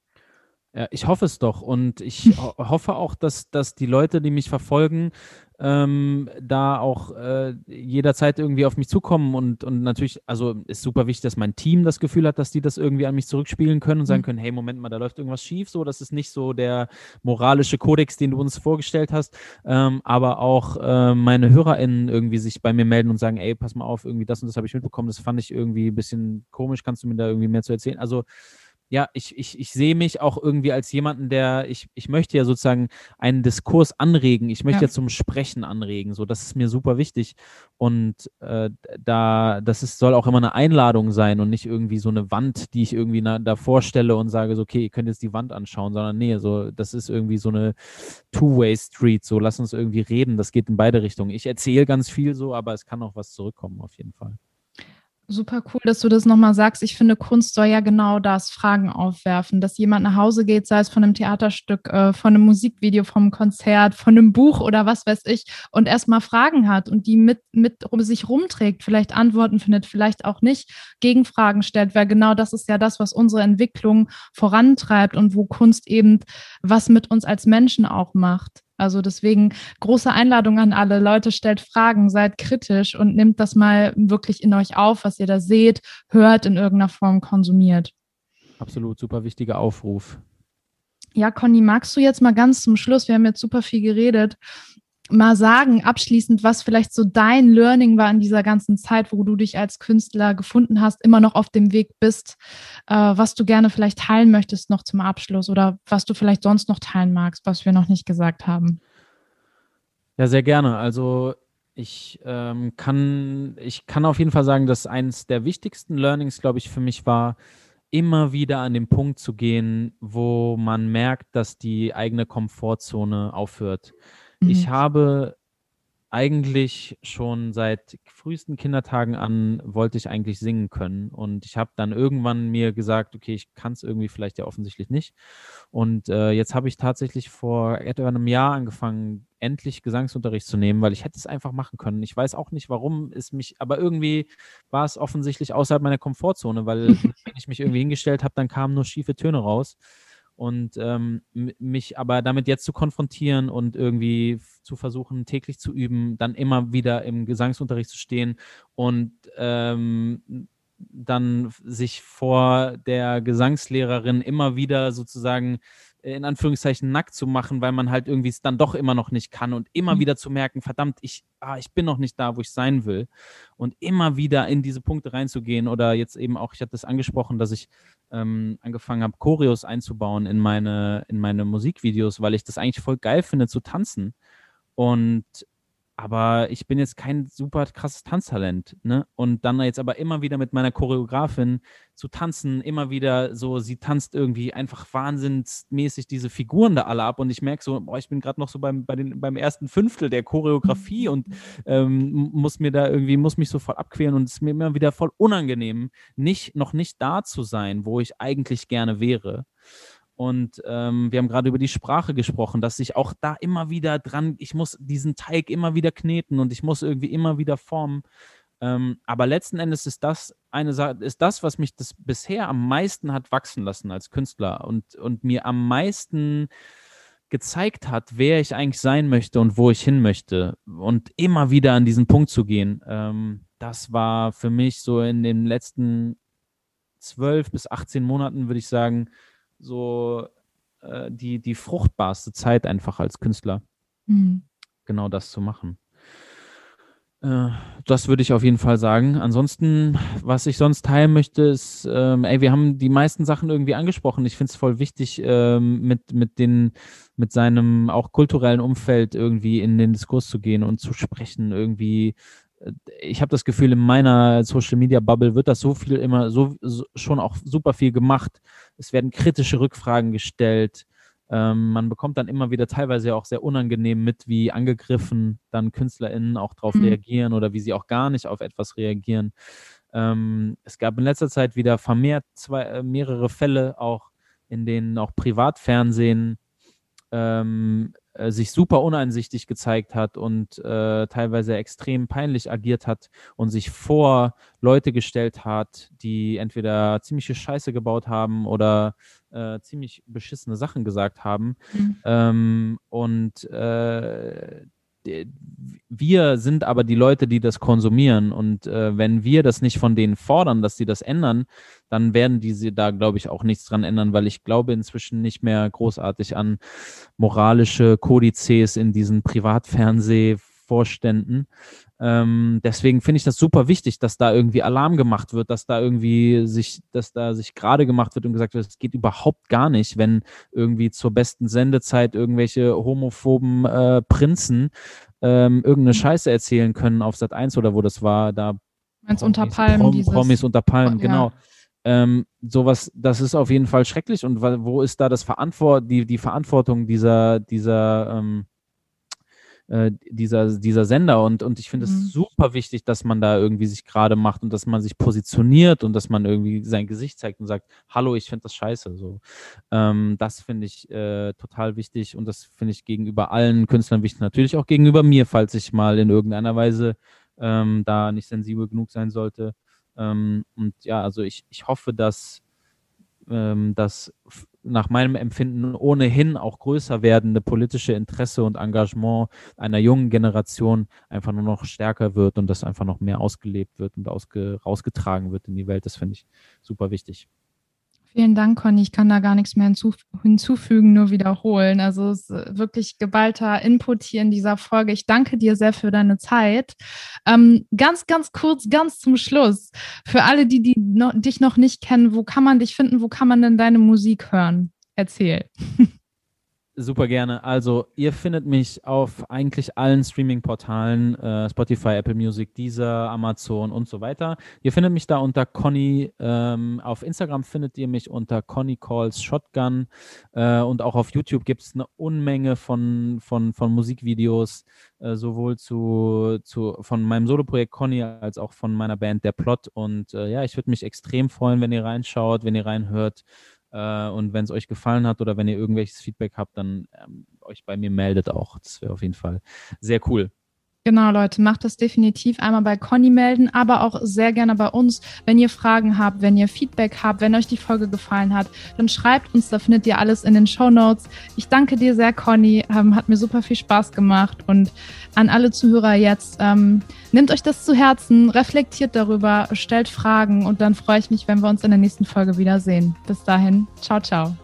Ja, ich hoffe es doch und ich (laughs) hoffe auch, dass, dass die Leute, die mich verfolgen, ähm, da auch äh, jederzeit irgendwie auf mich zukommen und, und natürlich, also ist super wichtig, dass mein Team das Gefühl hat, dass die das irgendwie an mich zurückspielen können und sagen mhm. können, hey, Moment mal, da läuft irgendwas schief, so, das ist nicht so der moralische Kodex, den du uns vorgestellt hast, ähm, aber auch äh, meine HörerInnen irgendwie sich bei mir melden und sagen, ey, pass mal auf, irgendwie das und das habe ich mitbekommen, das fand ich irgendwie ein bisschen komisch, kannst du mir da irgendwie mehr zu erzählen? Also ja, ich, ich, ich sehe mich auch irgendwie als jemanden, der, ich, ich möchte ja sozusagen einen Diskurs anregen, ich möchte ja, ja zum Sprechen anregen, so, das ist mir super wichtig. Und äh, da, das ist, soll auch immer eine Einladung sein und nicht irgendwie so eine Wand, die ich irgendwie na, da vorstelle und sage so, okay, ihr könnt jetzt die Wand anschauen, sondern nee, so, das ist irgendwie so eine Two-Way-Street, so, lass uns irgendwie reden, das geht in beide Richtungen. Ich erzähle ganz viel so, aber es kann auch was zurückkommen auf jeden Fall. Super cool, dass du das nochmal sagst. Ich finde, Kunst soll ja genau das, Fragen aufwerfen, dass jemand nach Hause geht, sei es von einem Theaterstück, äh, von einem Musikvideo, vom Konzert, von einem Buch oder was weiß ich, und erstmal Fragen hat und die mit, mit um sich rumträgt, vielleicht Antworten findet, vielleicht auch nicht, Gegenfragen stellt, weil genau das ist ja das, was unsere Entwicklung vorantreibt und wo Kunst eben was mit uns als Menschen auch macht. Also deswegen große Einladung an alle Leute, stellt Fragen, seid kritisch und nehmt das mal wirklich in euch auf, was ihr da seht, hört, in irgendeiner Form konsumiert. Absolut, super wichtiger Aufruf. Ja, Conny, magst du jetzt mal ganz zum Schluss, wir haben jetzt super viel geredet, mal sagen, abschließend, was vielleicht so dein Learning war in dieser ganzen Zeit, wo du dich als Künstler gefunden hast, immer noch auf dem Weg bist, äh, was du gerne vielleicht teilen möchtest noch zum Abschluss oder was du vielleicht sonst noch teilen magst, was wir noch nicht gesagt haben? Ja, sehr gerne. Also ich ähm, kann, ich kann auf jeden Fall sagen, dass eines der wichtigsten Learnings, glaube ich, für mich war, immer wieder an den Punkt zu gehen, wo man merkt, dass die eigene Komfortzone aufhört. Mhm. Ich habe eigentlich schon seit frühesten Kindertagen an wollte ich eigentlich singen können und ich habe dann irgendwann mir gesagt, okay, ich kann es irgendwie vielleicht ja offensichtlich nicht und äh, jetzt habe ich tatsächlich vor etwa einem Jahr angefangen, endlich Gesangsunterricht zu nehmen, weil ich hätte es einfach machen können. Ich weiß auch nicht, warum es mich, aber irgendwie war es offensichtlich außerhalb meiner Komfortzone, weil (laughs) wenn ich mich irgendwie hingestellt habe, dann kamen nur schiefe Töne raus und ähm, mich aber damit jetzt zu konfrontieren und irgendwie zu versuchen, täglich zu üben, dann immer wieder im Gesangsunterricht zu stehen und ähm, dann sich vor der Gesangslehrerin immer wieder sozusagen in Anführungszeichen nackt zu machen, weil man halt irgendwie es dann doch immer noch nicht kann und immer mhm. wieder zu merken, verdammt, ich, ah, ich bin noch nicht da, wo ich sein will. Und immer wieder in diese Punkte reinzugehen oder jetzt eben auch, ich hatte das angesprochen, dass ich ähm, angefangen habe, Choreos einzubauen in meine, in meine Musikvideos, weil ich das eigentlich voll geil finde zu tanzen. Und aber ich bin jetzt kein super krasses Tanztalent, ne? Und dann jetzt aber immer wieder mit meiner Choreografin zu tanzen, immer wieder so, sie tanzt irgendwie einfach wahnsinnsmäßig diese Figuren da alle ab und ich merke so, boah, ich bin gerade noch so beim, bei den, beim ersten Fünftel der Choreografie und ähm, muss mir da irgendwie, muss mich so voll abqueren und es ist mir immer wieder voll unangenehm, nicht, noch nicht da zu sein, wo ich eigentlich gerne wäre. Und ähm, wir haben gerade über die Sprache gesprochen, dass ich auch da immer wieder dran, ich muss diesen Teig immer wieder kneten und ich muss irgendwie immer wieder formen. Ähm, aber letzten Endes ist das eine Sache, ist das, was mich das bisher am meisten hat wachsen lassen als Künstler und, und mir am meisten gezeigt hat, wer ich eigentlich sein möchte und wo ich hin möchte. Und immer wieder an diesen Punkt zu gehen, ähm, das war für mich so in den letzten zwölf bis 18 Monaten, würde ich sagen, so äh, die, die fruchtbarste Zeit einfach als Künstler, mhm. genau das zu machen. Äh, das würde ich auf jeden Fall sagen. Ansonsten, was ich sonst teilen möchte, ist, ähm, ey, wir haben die meisten Sachen irgendwie angesprochen. Ich finde es voll wichtig, ähm, mit, mit den, mit seinem auch kulturellen Umfeld irgendwie in den Diskurs zu gehen und zu sprechen, irgendwie ich habe das Gefühl, in meiner Social Media Bubble wird das so viel immer so, so schon auch super viel gemacht. Es werden kritische Rückfragen gestellt. Ähm, man bekommt dann immer wieder teilweise auch sehr unangenehm mit, wie angegriffen dann KünstlerInnen auch darauf mhm. reagieren oder wie sie auch gar nicht auf etwas reagieren. Ähm, es gab in letzter Zeit wieder vermehrt zwei, äh, mehrere Fälle, auch in denen auch Privatfernsehen ähm, äh, sich super uneinsichtig gezeigt hat und äh, teilweise extrem peinlich agiert hat und sich vor Leute gestellt hat, die entweder ziemliche Scheiße gebaut haben oder äh, ziemlich beschissene Sachen gesagt haben. Mhm. Ähm, und äh, wir sind aber die Leute, die das konsumieren. Und äh, wenn wir das nicht von denen fordern, dass sie das ändern, dann werden diese da, glaube ich, auch nichts dran ändern, weil ich glaube inzwischen nicht mehr großartig an moralische Kodizes in diesen Privatfernseh Vorständen. Ähm, deswegen finde ich das super wichtig, dass da irgendwie Alarm gemacht wird, dass da irgendwie sich, dass da sich gerade gemacht wird und gesagt wird, es geht überhaupt gar nicht, wenn irgendwie zur besten Sendezeit irgendwelche homophoben äh, Prinzen ähm, irgendeine mhm. Scheiße erzählen können auf Sat 1 oder wo das war, da Promis, unter Palmen, Prom, dieses, Promis unter Palmen, ja. genau. Ähm, sowas, das ist auf jeden Fall schrecklich. Und wo ist da das Verantwort, die, die Verantwortung dieser, dieser, ähm, äh, dieser, dieser Sender? Und, und ich finde es mhm. super wichtig, dass man da irgendwie sich gerade macht und dass man sich positioniert und dass man irgendwie sein Gesicht zeigt und sagt, hallo, ich finde das scheiße. So. Ähm, das finde ich äh, total wichtig und das finde ich gegenüber allen Künstlern wichtig. Natürlich auch gegenüber mir, falls ich mal in irgendeiner Weise ähm, da nicht sensibel genug sein sollte. Ähm, und ja, also ich, ich hoffe, dass, ähm, dass nach meinem Empfinden ohnehin auch größer werdende politische Interesse und Engagement einer jungen Generation einfach nur noch stärker wird und das einfach noch mehr ausgelebt wird und ausge, rausgetragen wird in die Welt. Das finde ich super wichtig. Vielen Dank, Conny. Ich kann da gar nichts mehr hinzufügen, nur wiederholen. Also es ist wirklich geballter Input hier in dieser Folge. Ich danke dir sehr für deine Zeit. Ähm, ganz, ganz kurz, ganz zum Schluss. Für alle, die, die noch, dich noch nicht kennen, wo kann man dich finden? Wo kann man denn deine Musik hören? Erzähl. (laughs) Super gerne. Also ihr findet mich auf eigentlich allen Streaming-Portalen, äh, Spotify, Apple Music, Deezer, Amazon und so weiter. Ihr findet mich da unter Conny. Ähm, auf Instagram findet ihr mich unter Conny Calls Shotgun. Äh, und auch auf YouTube gibt es eine Unmenge von, von, von Musikvideos, äh, sowohl zu, zu, von meinem Soloprojekt Conny als auch von meiner Band Der Plot. Und äh, ja, ich würde mich extrem freuen, wenn ihr reinschaut, wenn ihr reinhört. Äh, und wenn es euch gefallen hat oder wenn ihr irgendwelches Feedback habt, dann ähm, euch bei mir meldet auch. Das wäre auf jeden Fall sehr cool. Genau, Leute, macht das definitiv einmal bei Conny melden, aber auch sehr gerne bei uns. Wenn ihr Fragen habt, wenn ihr Feedback habt, wenn euch die Folge gefallen hat, dann schreibt uns, da findet ihr alles in den Show Notes. Ich danke dir sehr, Conny, ähm, hat mir super viel Spaß gemacht und an alle Zuhörer jetzt, ähm, nehmt euch das zu Herzen, reflektiert darüber, stellt Fragen und dann freue ich mich, wenn wir uns in der nächsten Folge wiedersehen. Bis dahin, ciao, ciao.